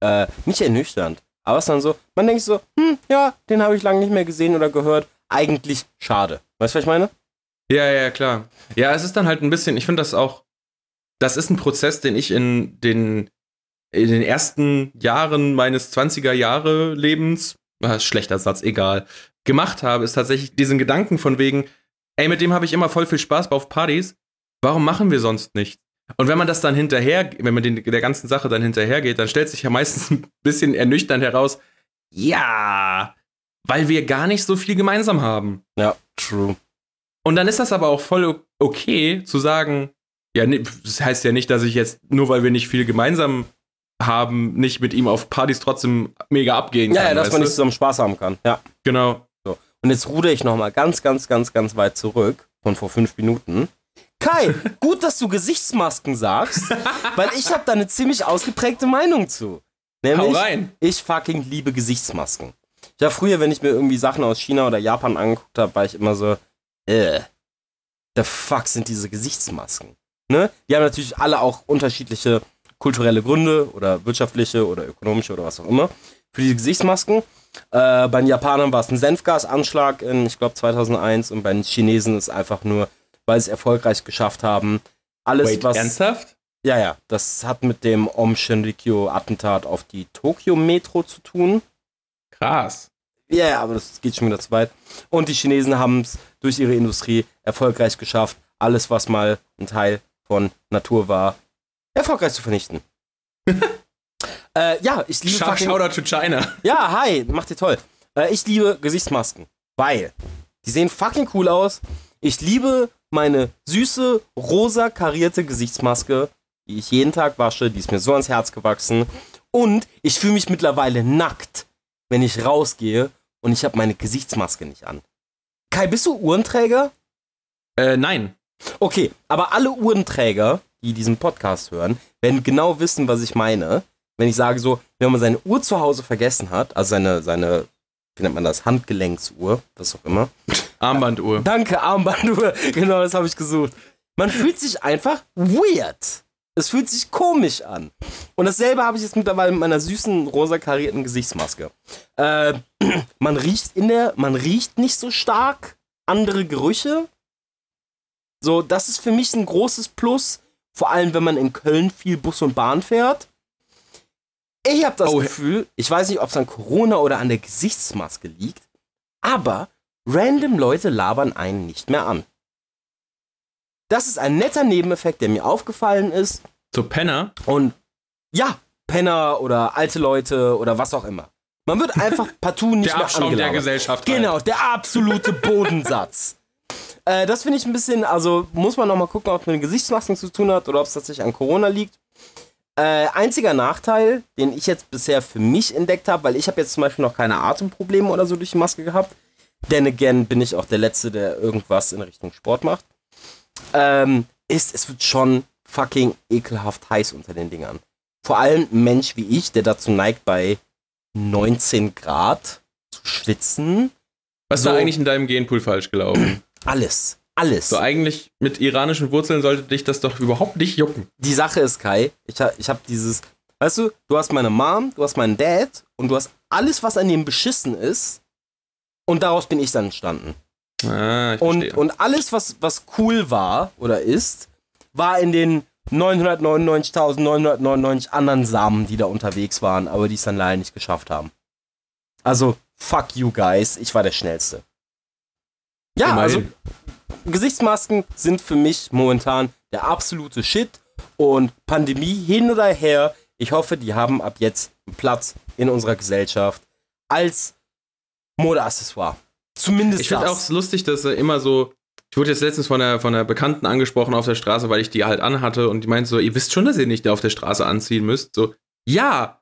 äh, nicht ernüchternd. Aber es ist dann so, man denkt so, hm, ja, den habe ich lange nicht mehr gesehen oder gehört. Eigentlich schade. Weißt du, was ich meine? Ja, ja, klar. Ja, es ist dann halt ein bisschen, ich finde das auch, das ist ein Prozess, den ich in den, in den ersten Jahren meines 20er Jahre Lebens, ah, schlechter Satz, egal, gemacht habe, ist tatsächlich diesen Gedanken von wegen, ey, mit dem habe ich immer voll viel Spaß auf Partys, Warum machen wir sonst nichts? Und wenn man das dann hinterher, wenn man den, der ganzen Sache dann hinterhergeht, dann stellt sich ja meistens <laughs> ein bisschen ernüchternd heraus, ja, weil wir gar nicht so viel gemeinsam haben. Ja, true. Und dann ist das aber auch voll okay zu sagen, ja, das heißt ja nicht, dass ich jetzt, nur weil wir nicht viel gemeinsam haben, nicht mit ihm auf Partys trotzdem mega abgehen kann. Ja, ja dass man nicht zusammen Spaß haben kann. Ja. Genau. So. Und jetzt ruder ich nochmal ganz, ganz, ganz, ganz weit zurück von vor fünf Minuten. Kai, <laughs> gut, dass du Gesichtsmasken sagst, weil ich habe da eine ziemlich ausgeprägte Meinung zu. Nämlich, Hau rein. ich fucking liebe Gesichtsmasken. Ja, früher, wenn ich mir irgendwie Sachen aus China oder Japan angeguckt habe, war ich immer so, äh, the fuck sind diese Gesichtsmasken? Ne? Die haben natürlich alle auch unterschiedliche kulturelle Gründe oder wirtschaftliche oder ökonomische oder was auch immer für diese Gesichtsmasken. Äh, bei den Japanern war es ein Senfgasanschlag in, ich glaube, 2001 und bei den Chinesen ist einfach nur weil sie es erfolgreich geschafft haben. Alles, Wait, was. Ernsthaft? Ja, ja. Das hat mit dem Om Shinrikyo-Attentat auf die Tokyo-Metro zu tun. Krass. Ja, yeah, aber das geht schon wieder zu weit. Und die Chinesen haben es durch ihre Industrie erfolgreich geschafft, alles, was mal ein Teil von Natur war, erfolgreich zu vernichten. <laughs> äh, ja, ich liebe. Shout, Shoutout to China. <laughs> Ja, hi, macht ihr toll. Äh, ich liebe Gesichtsmasken, weil die sehen fucking cool aus. Ich liebe meine süße, rosa karierte Gesichtsmaske, die ich jeden Tag wasche. Die ist mir so ans Herz gewachsen. Und ich fühle mich mittlerweile nackt, wenn ich rausgehe und ich habe meine Gesichtsmaske nicht an. Kai, bist du Uhrenträger? Äh, nein. Okay, aber alle Uhrenträger, die diesen Podcast hören, werden genau wissen, was ich meine. Wenn ich sage so, wenn man seine Uhr zu Hause vergessen hat, also seine, seine wie nennt man das, Handgelenksuhr, was auch immer. Armbanduhr. <laughs> Danke, Armbanduhr. Genau, das habe ich gesucht. Man fühlt sich einfach weird. Es fühlt sich komisch an. Und dasselbe habe ich jetzt mittlerweile mit meiner süßen rosa karierten Gesichtsmaske. Äh, <clears throat> man riecht in der, man riecht nicht so stark andere Gerüche. So, das ist für mich ein großes Plus. Vor allem, wenn man in Köln viel Bus und Bahn fährt. Ich habe das oh. Gefühl, ich weiß nicht, ob es an Corona oder an der Gesichtsmaske liegt, aber random Leute labern einen nicht mehr an. Das ist ein netter Nebeneffekt, der mir aufgefallen ist. So Penner? Und ja, Penner oder alte Leute oder was auch immer. Man wird einfach partout nicht der mehr Abschaum der Gesellschaft. Halt. Genau, der absolute Bodensatz. <laughs> äh, das finde ich ein bisschen, also muss man nochmal gucken, ob es mit den Gesichtsmasken zu tun hat oder ob es tatsächlich an Corona liegt. Äh, einziger Nachteil, den ich jetzt bisher für mich entdeckt habe, weil ich habe jetzt zum Beispiel noch keine Atemprobleme oder so durch die Maske gehabt. Denn again bin ich auch der Letzte, der irgendwas in Richtung Sport macht. Ähm, ist, es wird schon fucking ekelhaft heiß unter den Dingern. Vor allem ein Mensch wie ich, der dazu neigt, bei 19 Grad zu schwitzen. Was ist so, da eigentlich in deinem Genpool falsch gelaufen? Alles. Alles. So eigentlich mit iranischen Wurzeln sollte dich das doch überhaupt nicht jucken. Die Sache ist, Kai, ich, ich habe dieses, weißt du, du hast meine Mom, du hast meinen Dad und du hast alles, was an dem beschissen ist. Und daraus bin ich dann entstanden. Ah, ich und, und alles, was, was cool war oder ist, war in den 999.999 anderen Samen, die da unterwegs waren, aber die es dann leider nicht geschafft haben. Also, fuck you guys, ich war der Schnellste. Ja, also Gesichtsmasken sind für mich momentan der absolute Shit und Pandemie hin oder her. Ich hoffe, die haben ab jetzt Platz in unserer Gesellschaft als Modeaccessoire. Zumindest Ich finde auch lustig, dass er immer so ich wurde jetzt letztens von einer, von einer Bekannten angesprochen auf der Straße, weil ich die halt anhatte und die meinte so, ihr wisst schon, dass ihr nicht auf der Straße anziehen müsst. So, ja,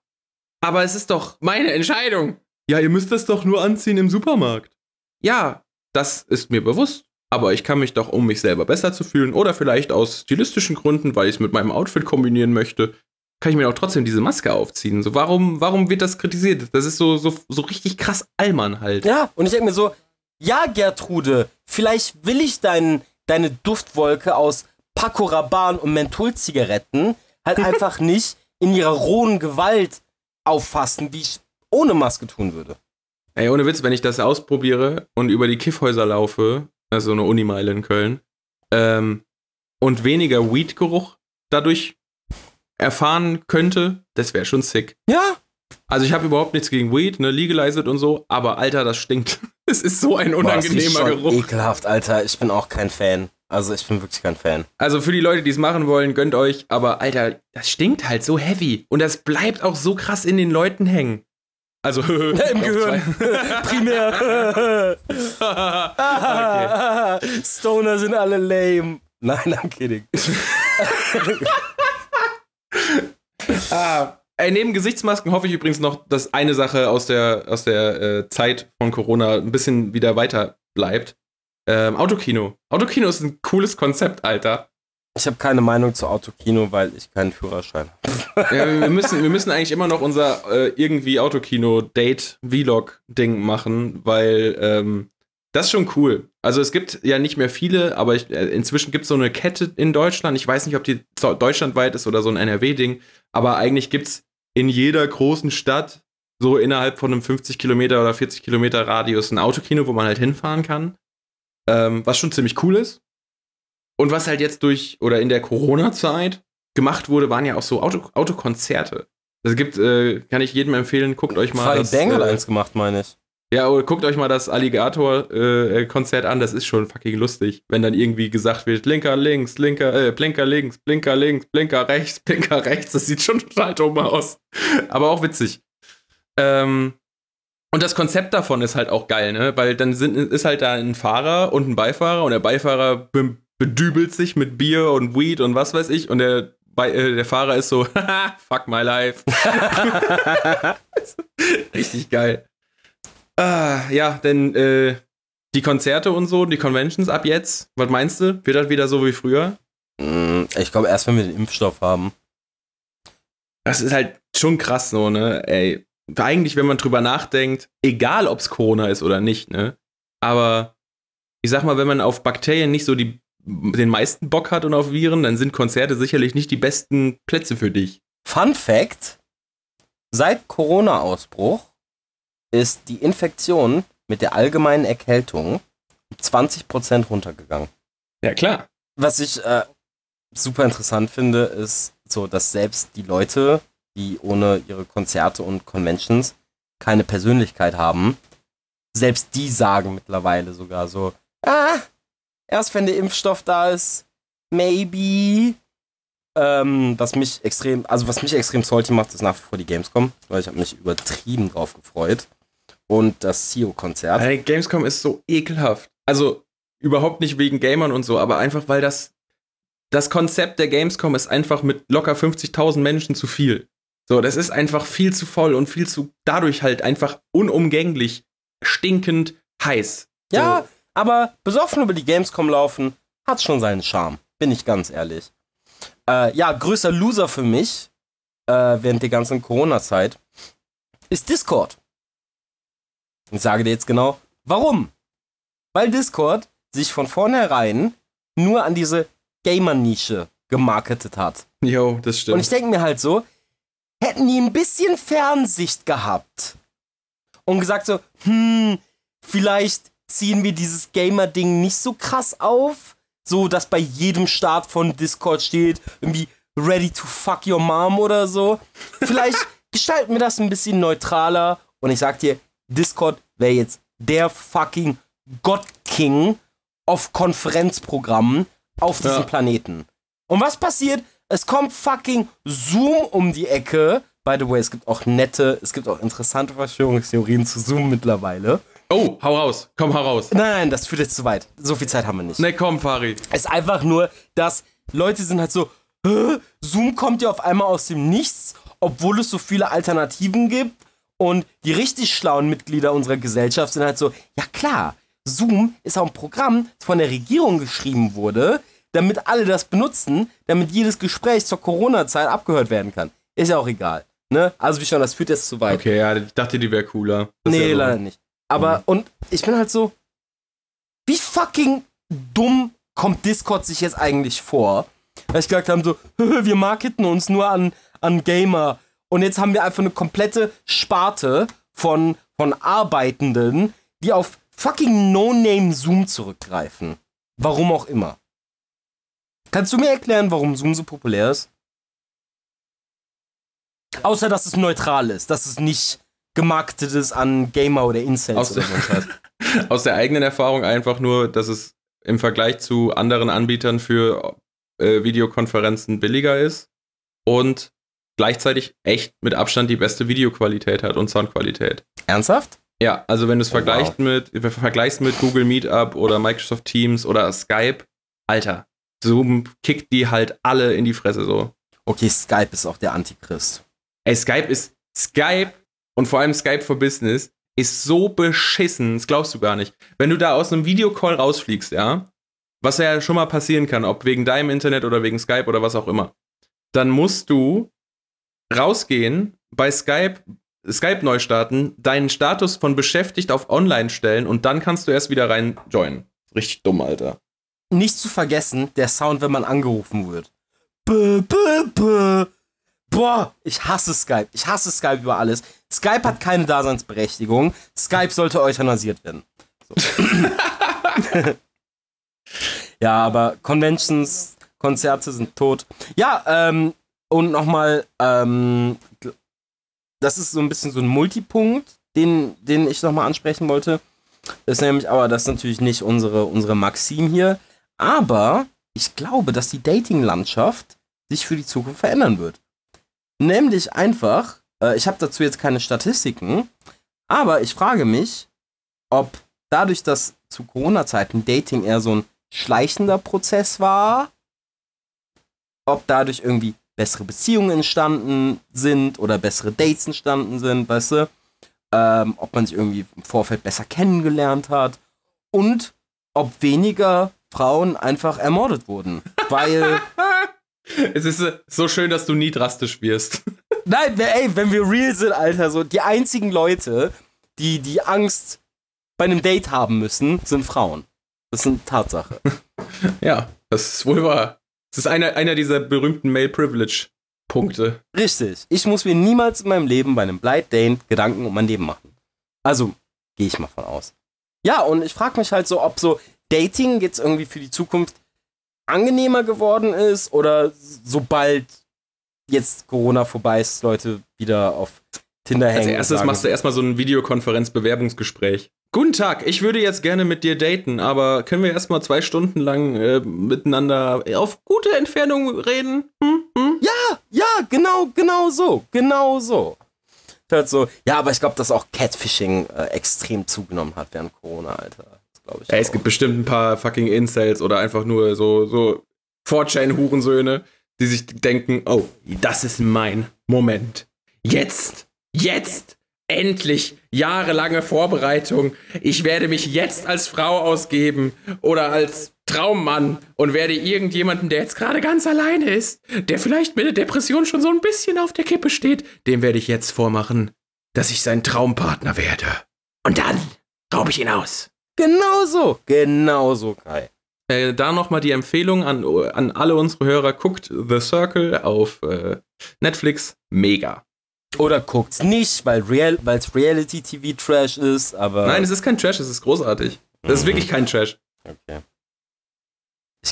aber es ist doch meine Entscheidung. Ja, ihr müsst das doch nur anziehen im Supermarkt. Ja, das ist mir bewusst, aber ich kann mich doch, um mich selber besser zu fühlen oder vielleicht aus stilistischen Gründen, weil ich es mit meinem Outfit kombinieren möchte, kann ich mir auch trotzdem diese Maske aufziehen. So, warum, warum wird das kritisiert? Das ist so, so, so richtig krass Allmann halt. Ja, und ich denke mir so, ja, Gertrude, vielleicht will ich dein, deine Duftwolke aus Paco Rabanne und Mentholzigaretten halt <laughs> einfach nicht in ihrer rohen Gewalt auffassen, wie ich ohne Maske tun würde. Ey, ohne Witz, wenn ich das ausprobiere und über die Kiffhäuser laufe, also eine Unimeile in Köln, ähm, und weniger Weed-Geruch dadurch erfahren könnte, das wäre schon sick. Ja, also ich habe überhaupt nichts gegen Weed, ne, legalized und so, aber Alter, das stinkt. <laughs> Es ist so ein unangenehmer Boah, Geruch. Ekelhaft, Alter. Ich bin auch kein Fan. Also ich bin wirklich kein Fan. Also für die Leute, die es machen wollen, gönnt euch. Aber Alter, das stinkt halt so heavy. Und das bleibt auch so krass in den Leuten hängen. Also ja, <laughs> im Gehirn. <laughs> <laughs> Primär. okay. Stoner sind alle lame. Nein, I'm kidding. ah, Ey, neben Gesichtsmasken hoffe ich übrigens noch, dass eine Sache aus der, aus der äh, Zeit von Corona ein bisschen wieder weiter bleibt. Ähm, Autokino. Autokino ist ein cooles Konzept, Alter. Ich habe keine Meinung zu Autokino, weil ich keinen Führerschein habe. <laughs> ja, wir, müssen, wir müssen eigentlich immer noch unser äh, irgendwie Autokino-Date-Vlog-Ding machen, weil ähm, das ist schon cool. Also es gibt ja nicht mehr viele, aber ich, äh, inzwischen gibt es so eine Kette in Deutschland. Ich weiß nicht, ob die deutschlandweit ist oder so ein NRW-Ding, aber eigentlich gibt es in jeder großen Stadt so innerhalb von einem 50 Kilometer oder 40 Kilometer Radius ein Autokino, wo man halt hinfahren kann. Ähm, was schon ziemlich cool ist. Und was halt jetzt durch oder in der Corona-Zeit gemacht wurde, waren ja auch so Auto Autokonzerte. Das gibt, äh, kann ich jedem empfehlen, guckt euch mal. Farid Bang hat äh, eins gemacht, meine ich. Ja, oder guckt euch mal das Alligator-Konzert äh, an, das ist schon fucking lustig, wenn dann irgendwie gesagt wird, Blinker links, linker, äh, Blinker links, Blinker links, Blinker rechts, <laughs> Blinker rechts, das sieht schon total dumm aus. Aber auch witzig. Ähm, und das Konzept davon ist halt auch geil, ne? Weil dann sind, ist halt da ein Fahrer und ein Beifahrer und der Beifahrer be bedübelt sich mit Bier und Weed und was weiß ich und der, Be äh, der Fahrer ist so, <laughs> fuck my life. <laughs> Richtig geil. Ah, ja, denn äh, die Konzerte und so, die Conventions ab jetzt, was meinst du? Wird das wieder so wie früher? Mm, ich glaube, erst wenn wir den Impfstoff haben. Das ist halt schon krass so, ne? Ey, eigentlich, wenn man drüber nachdenkt, egal ob es Corona ist oder nicht, ne? Aber ich sag mal, wenn man auf Bakterien nicht so die, den meisten Bock hat und auf Viren, dann sind Konzerte sicherlich nicht die besten Plätze für dich. Fun Fact: Seit Corona-Ausbruch ist die Infektion mit der allgemeinen Erkältung um 20% runtergegangen. Ja, klar. Was ich äh, super interessant finde, ist so, dass selbst die Leute, die ohne ihre Konzerte und Conventions keine Persönlichkeit haben, selbst die sagen mittlerweile sogar so, ah, erst wenn der Impfstoff da ist, maybe. ähm, was mich extrem, also was mich extrem salty macht, ist nach wie vor die Gamescom, weil ich habe mich übertrieben drauf gefreut. Und das CEO-Konzert. Hey, Gamescom ist so ekelhaft. Also überhaupt nicht wegen Gamern und so, aber einfach weil das das Konzept der Gamescom ist einfach mit locker 50.000 Menschen zu viel. So, das ist einfach viel zu voll und viel zu dadurch halt einfach unumgänglich, stinkend heiß. So. Aber besoffen über die Gamescom laufen hat schon seinen Charme, bin ich ganz ehrlich. Äh, ja, größter Loser für mich äh, während der ganzen Corona-Zeit ist Discord. Ich sage dir jetzt genau, warum? Weil Discord sich von vornherein nur an diese Gamer-Nische gemarketet hat. Jo, das stimmt. Und ich denke mir halt so, hätten die ein bisschen Fernsicht gehabt und gesagt so, hm, vielleicht ziehen wir dieses Gamer-Ding nicht so krass auf, so dass bei jedem Start von Discord steht, irgendwie ready to fuck your mom oder so. Vielleicht <laughs> gestalten wir das ein bisschen neutraler und ich sag dir, Discord wäre jetzt der fucking God King auf Konferenzprogrammen auf diesem ja. Planeten. Und was passiert? Es kommt fucking Zoom um die Ecke. By the way, es gibt auch nette, es gibt auch interessante Verschwörungstheorien zu Zoom mittlerweile. Oh, hau raus. Komm, hau raus. Nein, nein, das führt jetzt zu weit. So viel Zeit haben wir nicht. Ne, komm, Fari. Es ist einfach nur, dass Leute sind halt so, Zoom kommt ja auf einmal aus dem Nichts, obwohl es so viele Alternativen gibt. Und die richtig schlauen Mitglieder unserer Gesellschaft sind halt so, ja klar, Zoom ist auch ein Programm, das von der Regierung geschrieben wurde, damit alle das benutzen, damit jedes Gespräch zur Corona-Zeit abgehört werden kann. Ist ja auch egal. Ne? Also wie schon, das führt jetzt zu weit. Okay, ja, ich dachte, die wäre cooler. Das nee, ja leider nicht. Aber, mhm. und ich bin halt so, wie fucking dumm kommt Discord sich jetzt eigentlich vor? Weil ich gesagt haben, so, <laughs> wir marketen uns nur an, an Gamer. Und jetzt haben wir einfach eine komplette Sparte von, von Arbeitenden, die auf fucking No-Name Zoom zurückgreifen. Warum auch immer. Kannst du mir erklären, warum Zoom so populär ist? Außer, dass es neutral ist, dass es nicht gemarketet ist an Gamer oder Incels aus oder so. <laughs> aus der eigenen Erfahrung einfach nur, dass es im Vergleich zu anderen Anbietern für äh, Videokonferenzen billiger ist und gleichzeitig echt mit Abstand die beste Videoqualität hat und Soundqualität. Ernsthaft? Ja, also wenn du es oh, vergleichst, wow. mit, vergleichst mit Google Meetup oder Microsoft Teams oder Skype, Alter, Zoom kickt die halt alle in die Fresse so. Okay, Skype ist auch der Antichrist. Ey, Skype ist Skype und vor allem Skype for Business ist so beschissen, das glaubst du gar nicht. Wenn du da aus einem Videocall rausfliegst, ja, was ja schon mal passieren kann, ob wegen deinem Internet oder wegen Skype oder was auch immer, dann musst du rausgehen, bei Skype Skype neu starten, deinen Status von beschäftigt auf online stellen und dann kannst du erst wieder rein joinen. Richtig dumm, Alter. Nicht zu vergessen, der Sound, wenn man angerufen wird. Bö, bö, bö. Boah, ich hasse Skype. Ich hasse Skype über alles. Skype hat keine Daseinsberechtigung. Skype sollte euthanasiert werden. So. <laughs> ja, aber Conventions, Konzerte sind tot. Ja, ähm, und nochmal, ähm, das ist so ein bisschen so ein Multipunkt, den, den ich nochmal ansprechen wollte. Das ist nämlich aber, das ist natürlich nicht unsere, unsere Maxim hier. Aber ich glaube, dass die Dating-Landschaft sich für die Zukunft verändern wird. Nämlich einfach, äh, ich habe dazu jetzt keine Statistiken, aber ich frage mich, ob dadurch, dass zu Corona-Zeiten Dating eher so ein schleichender Prozess war, ob dadurch irgendwie bessere Beziehungen entstanden sind oder bessere Dates entstanden sind, weißt du? Ähm, ob man sich irgendwie im Vorfeld besser kennengelernt hat und ob weniger Frauen einfach ermordet wurden. <laughs> Weil. <laughs> es ist so schön, dass du nie drastisch wirst. <laughs> Nein, ey, wenn wir real sind, Alter, so die einzigen Leute, die die Angst bei einem Date haben müssen, sind Frauen. Das ist eine Tatsache. <laughs> ja, das ist wohl wahr. Das ist einer, einer dieser berühmten Male Privilege Punkte. Richtig. Ich muss mir niemals in meinem Leben bei einem Blind Date Gedanken um mein Leben machen. Also, gehe ich mal von aus. Ja, und ich frage mich halt so, ob so Dating jetzt irgendwie für die Zukunft angenehmer geworden ist oder sobald jetzt Corona vorbei ist, Leute wieder auf Tinder hängen. Als erstes machst du erstmal so ein Videokonferenz-Bewerbungsgespräch. Guten Tag, ich würde jetzt gerne mit dir daten, aber können wir erstmal zwei Stunden lang äh, miteinander auf gute Entfernung reden? Hm? ja, genau, genau so, genau so. Halt so, ja, aber ich glaube, dass auch Catfishing äh, extrem zugenommen hat während Corona, Alter. Das ich. Ja, es gibt bestimmt ein paar fucking Incels oder einfach nur so, so 4chan-Hurensöhne, die sich denken, oh, das ist mein Moment. Jetzt, jetzt, endlich, jahrelange Vorbereitung. Ich werde mich jetzt als Frau ausgeben oder als Traummann und werde irgendjemanden, der jetzt gerade ganz alleine ist, der vielleicht mit der Depression schon so ein bisschen auf der Kippe steht, dem werde ich jetzt vormachen, dass ich sein Traumpartner werde. Und dann raube ich ihn aus. Genau so, genau so, Kai. Äh, da nochmal die Empfehlung an, an alle unsere Hörer: guckt The Circle auf äh, Netflix. Mega. Oder guckt's nicht, weil Real, es Reality-TV-Trash ist, aber. Nein, es ist kein Trash, es ist großartig. Das mhm. ist wirklich kein Trash. Okay.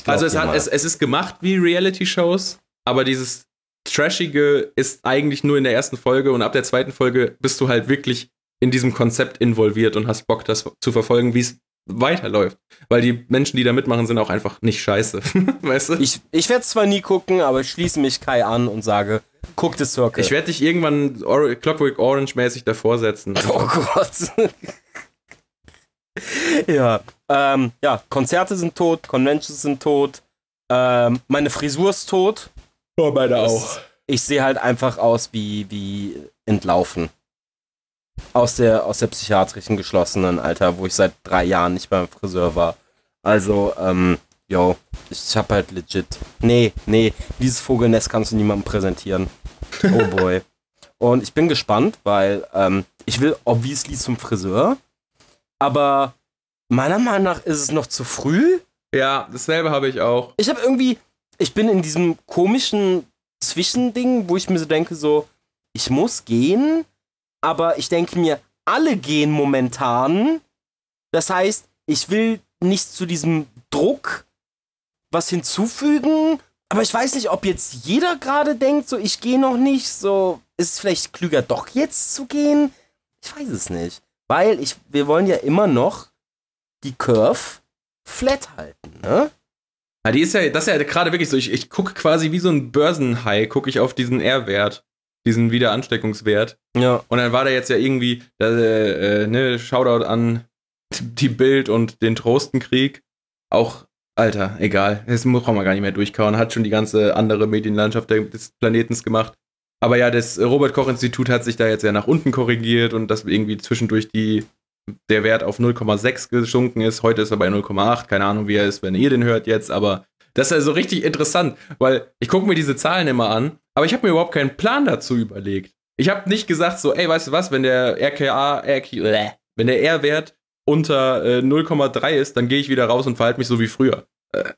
also es, hat, es, es ist gemacht wie Reality-Shows, aber dieses Trashige ist eigentlich nur in der ersten Folge und ab der zweiten Folge bist du halt wirklich in diesem Konzept involviert und hast Bock, das zu verfolgen, wie es weiterläuft. Weil die Menschen, die da mitmachen, sind auch einfach nicht scheiße. <laughs> weißt du? Ich, ich werde es zwar nie gucken, aber ich schließe mich Kai an und sage, guck das Circle. Ich werde dich irgendwann Or Clockwork Orange-mäßig davor setzen. <laughs> Oh Gott. <laughs> ja. Ähm, ja, Konzerte sind tot, Conventions sind tot, ähm, meine Frisur ist tot. Oh, meine auch. Ich sehe halt einfach aus wie, wie entlaufen aus der, aus der psychiatrischen geschlossenen Alter, wo ich seit drei Jahren nicht beim Friseur war. Also, ähm, yo, ich hab halt legit. Nee, nee, dieses Vogelnest kannst du niemandem präsentieren. Oh boy. <laughs> Und ich bin gespannt, weil ähm, ich will obviously zum Friseur, aber meiner Meinung nach ist es noch zu früh. Ja, dasselbe habe ich auch. Ich habe irgendwie, ich bin in diesem komischen Zwischending, wo ich mir so denke, so, ich muss gehen, aber ich denke mir, alle gehen momentan. Das heißt, ich will nicht zu diesem Druck was hinzufügen, aber ich weiß nicht, ob jetzt jeder gerade denkt, so ich gehe noch nicht, so ist es vielleicht klüger doch jetzt zu gehen? Ich weiß es nicht, weil ich wir wollen ja immer noch die Curve flat halten, ne? Ja, die ist ja, das ist ja gerade wirklich so. Ich, ich gucke quasi wie so ein Börsenhai, gucke ich auf diesen R-Wert diesen Wiederansteckungswert. Ja. Und dann war da jetzt ja irgendwie, äh, äh, ne, Shoutout an die Bild und den Trostenkrieg. Auch, Alter, egal. Das brauchen wir gar nicht mehr durchkauen. Hat schon die ganze andere Medienlandschaft des Planetens gemacht. Aber ja, das Robert-Koch-Institut hat sich da jetzt ja nach unten korrigiert und dass irgendwie zwischendurch die, der Wert auf 0,6 gesunken ist. Heute ist er bei 0,8. Keine Ahnung, wie er ist, wenn ihr den hört jetzt. Aber das ist ja so richtig interessant, weil ich gucke mir diese Zahlen immer an aber ich habe mir überhaupt keinen Plan dazu überlegt. Ich habe nicht gesagt so, ey, weißt du was, wenn der RKA, RK, wenn der R-Wert unter äh, 0,3 ist, dann gehe ich wieder raus und verhalte mich so wie früher. Äh,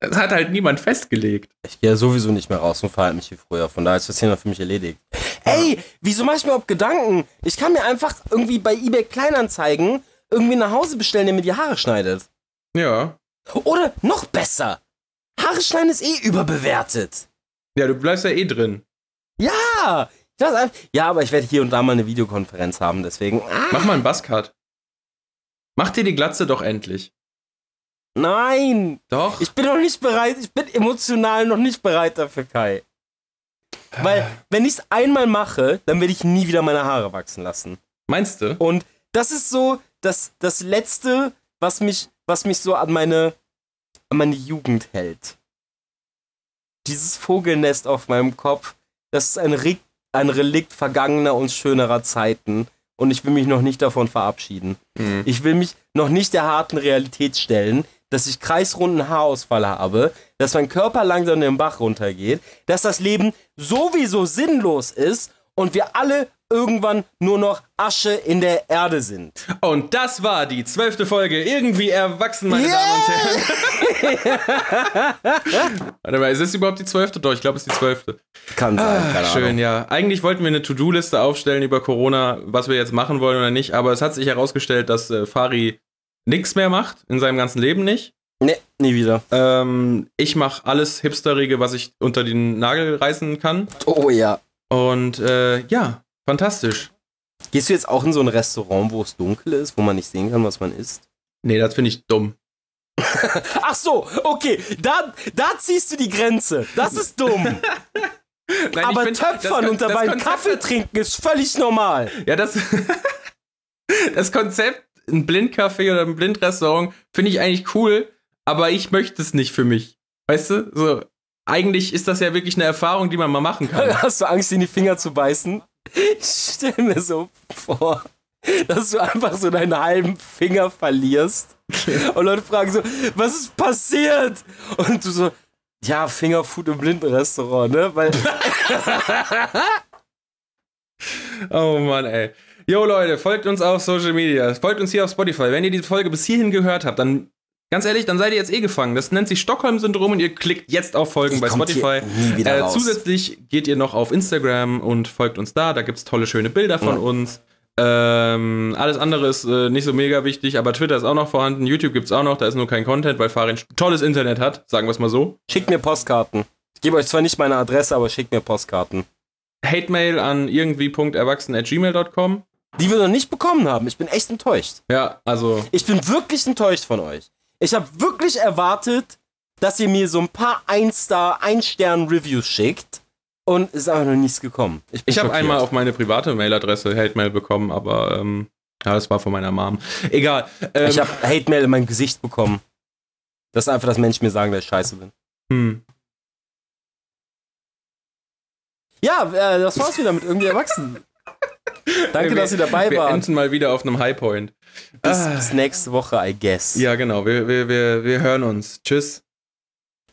das hat halt niemand festgelegt. Ich gehe sowieso nicht mehr raus und verhalte mich wie früher. Von daher ist das Thema für mich erledigt. Ey, wieso mach ich mir überhaupt Gedanken? Ich kann mir einfach irgendwie bei eBay Kleinanzeigen irgendwie nach Hause bestellen, der mir die Haare schneidet. Ja. Oder noch besser. Haare schneiden ist eh überbewertet. Ja, du bleibst ja eh drin. Ja! Ja, aber ich werde hier und da mal eine Videokonferenz haben, deswegen. Ah. Mach mal einen Buzzcut. Mach dir die Glatze doch endlich. Nein! Doch. Ich bin noch nicht bereit, ich bin emotional noch nicht bereit dafür, Kai. Weil, wenn ich es einmal mache, dann werde ich nie wieder meine Haare wachsen lassen. Meinst du? Und das ist so das, das Letzte, was mich, was mich so an meine, an meine Jugend hält dieses Vogelnest auf meinem Kopf, das ist ein, Re ein Relikt vergangener und schönerer Zeiten. Und ich will mich noch nicht davon verabschieden. Mhm. Ich will mich noch nicht der harten Realität stellen, dass ich kreisrunden Haarausfall habe, dass mein Körper langsam den Bach runtergeht, dass das Leben sowieso sinnlos ist und wir alle irgendwann nur noch Asche in der Erde sind. Und das war die zwölfte Folge. Irgendwie erwachsen, meine yeah! Damen und Herren. <laughs> Warte mal, ist es überhaupt die zwölfte? Doch, ich glaube, es ist die zwölfte. Kann sein, ah, Schön, Ahnung. ja. Eigentlich wollten wir eine To-Do-Liste aufstellen über Corona, was wir jetzt machen wollen oder nicht, aber es hat sich herausgestellt, dass äh, Fari nichts mehr macht, in seinem ganzen Leben nicht. Nee, nie wieder. Ähm, ich mache alles Hipsterige, was ich unter den Nagel reißen kann. Oh ja. Und äh, ja, fantastisch. Gehst du jetzt auch in so ein Restaurant, wo es dunkel ist, wo man nicht sehen kann, was man isst? Nee, das finde ich dumm. <laughs> Ach so, okay, da, da ziehst du die Grenze. Das ist dumm. <laughs> Nein, aber find, Töpfern und dabei einen Kaffee trinken ist völlig normal. Ja, das, <laughs> das Konzept, ein Blindcafé oder ein Blindrestaurant, finde ich eigentlich cool, aber ich möchte es nicht für mich. Weißt du? So, eigentlich ist das ja wirklich eine Erfahrung, die man mal machen kann. <laughs> Hast du Angst, in die Finger zu beißen? Ich stell mir so vor, dass du einfach so deinen halben Finger verlierst. Und Leute fragen so, was ist passiert? Und du so, ja, Fingerfood im Blindenrestaurant, ne? Weil. <laughs> oh Mann, ey. Jo Leute, folgt uns auf Social Media, folgt uns hier auf Spotify. Wenn ihr diese Folge bis hierhin gehört habt, dann Ganz ehrlich, dann seid ihr jetzt eh gefangen. Das nennt sich Stockholm-Syndrom und ihr klickt jetzt auf Folgen bei Spotify. Äh, zusätzlich geht ihr noch auf Instagram und folgt uns da. Da gibt es tolle, schöne Bilder von ja. uns. Ähm, alles andere ist äh, nicht so mega wichtig, aber Twitter ist auch noch vorhanden. YouTube gibt es auch noch. Da ist nur kein Content, weil Farin tolles Internet hat. Sagen wir es mal so. Schickt mir Postkarten. Ich gebe euch zwar nicht meine Adresse, aber schickt mir Postkarten. Hate-Mail an irgendwie.erwachsen.gmail.com. Die wir noch nicht bekommen haben. Ich bin echt enttäuscht. Ja, also. Ich bin wirklich enttäuscht von euch. Ich habe wirklich erwartet, dass ihr mir so ein paar Ein-Star, Ein-Stern-Reviews schickt. Und ist aber noch nichts gekommen. Ich, ich habe einmal auf meine private Mailadresse Hate-Mail bekommen, aber ähm, ja, das war von meiner Mom. Egal. Ähm, ich habe Hate-Mail in mein Gesicht bekommen. Das ist einfach, dass Menschen mir sagen, dass ich scheiße bin. Hm. Ja, äh, das war's wieder mit irgendwie Erwachsenen. <laughs> Danke, wir, dass ihr dabei wart. Wir enden mal wieder auf einem Highpoint. Bis, ah. bis nächste Woche, I guess. Ja, genau. Wir, wir, wir, wir hören uns. Tschüss.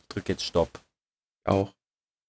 Drück jetzt Stopp. Auch.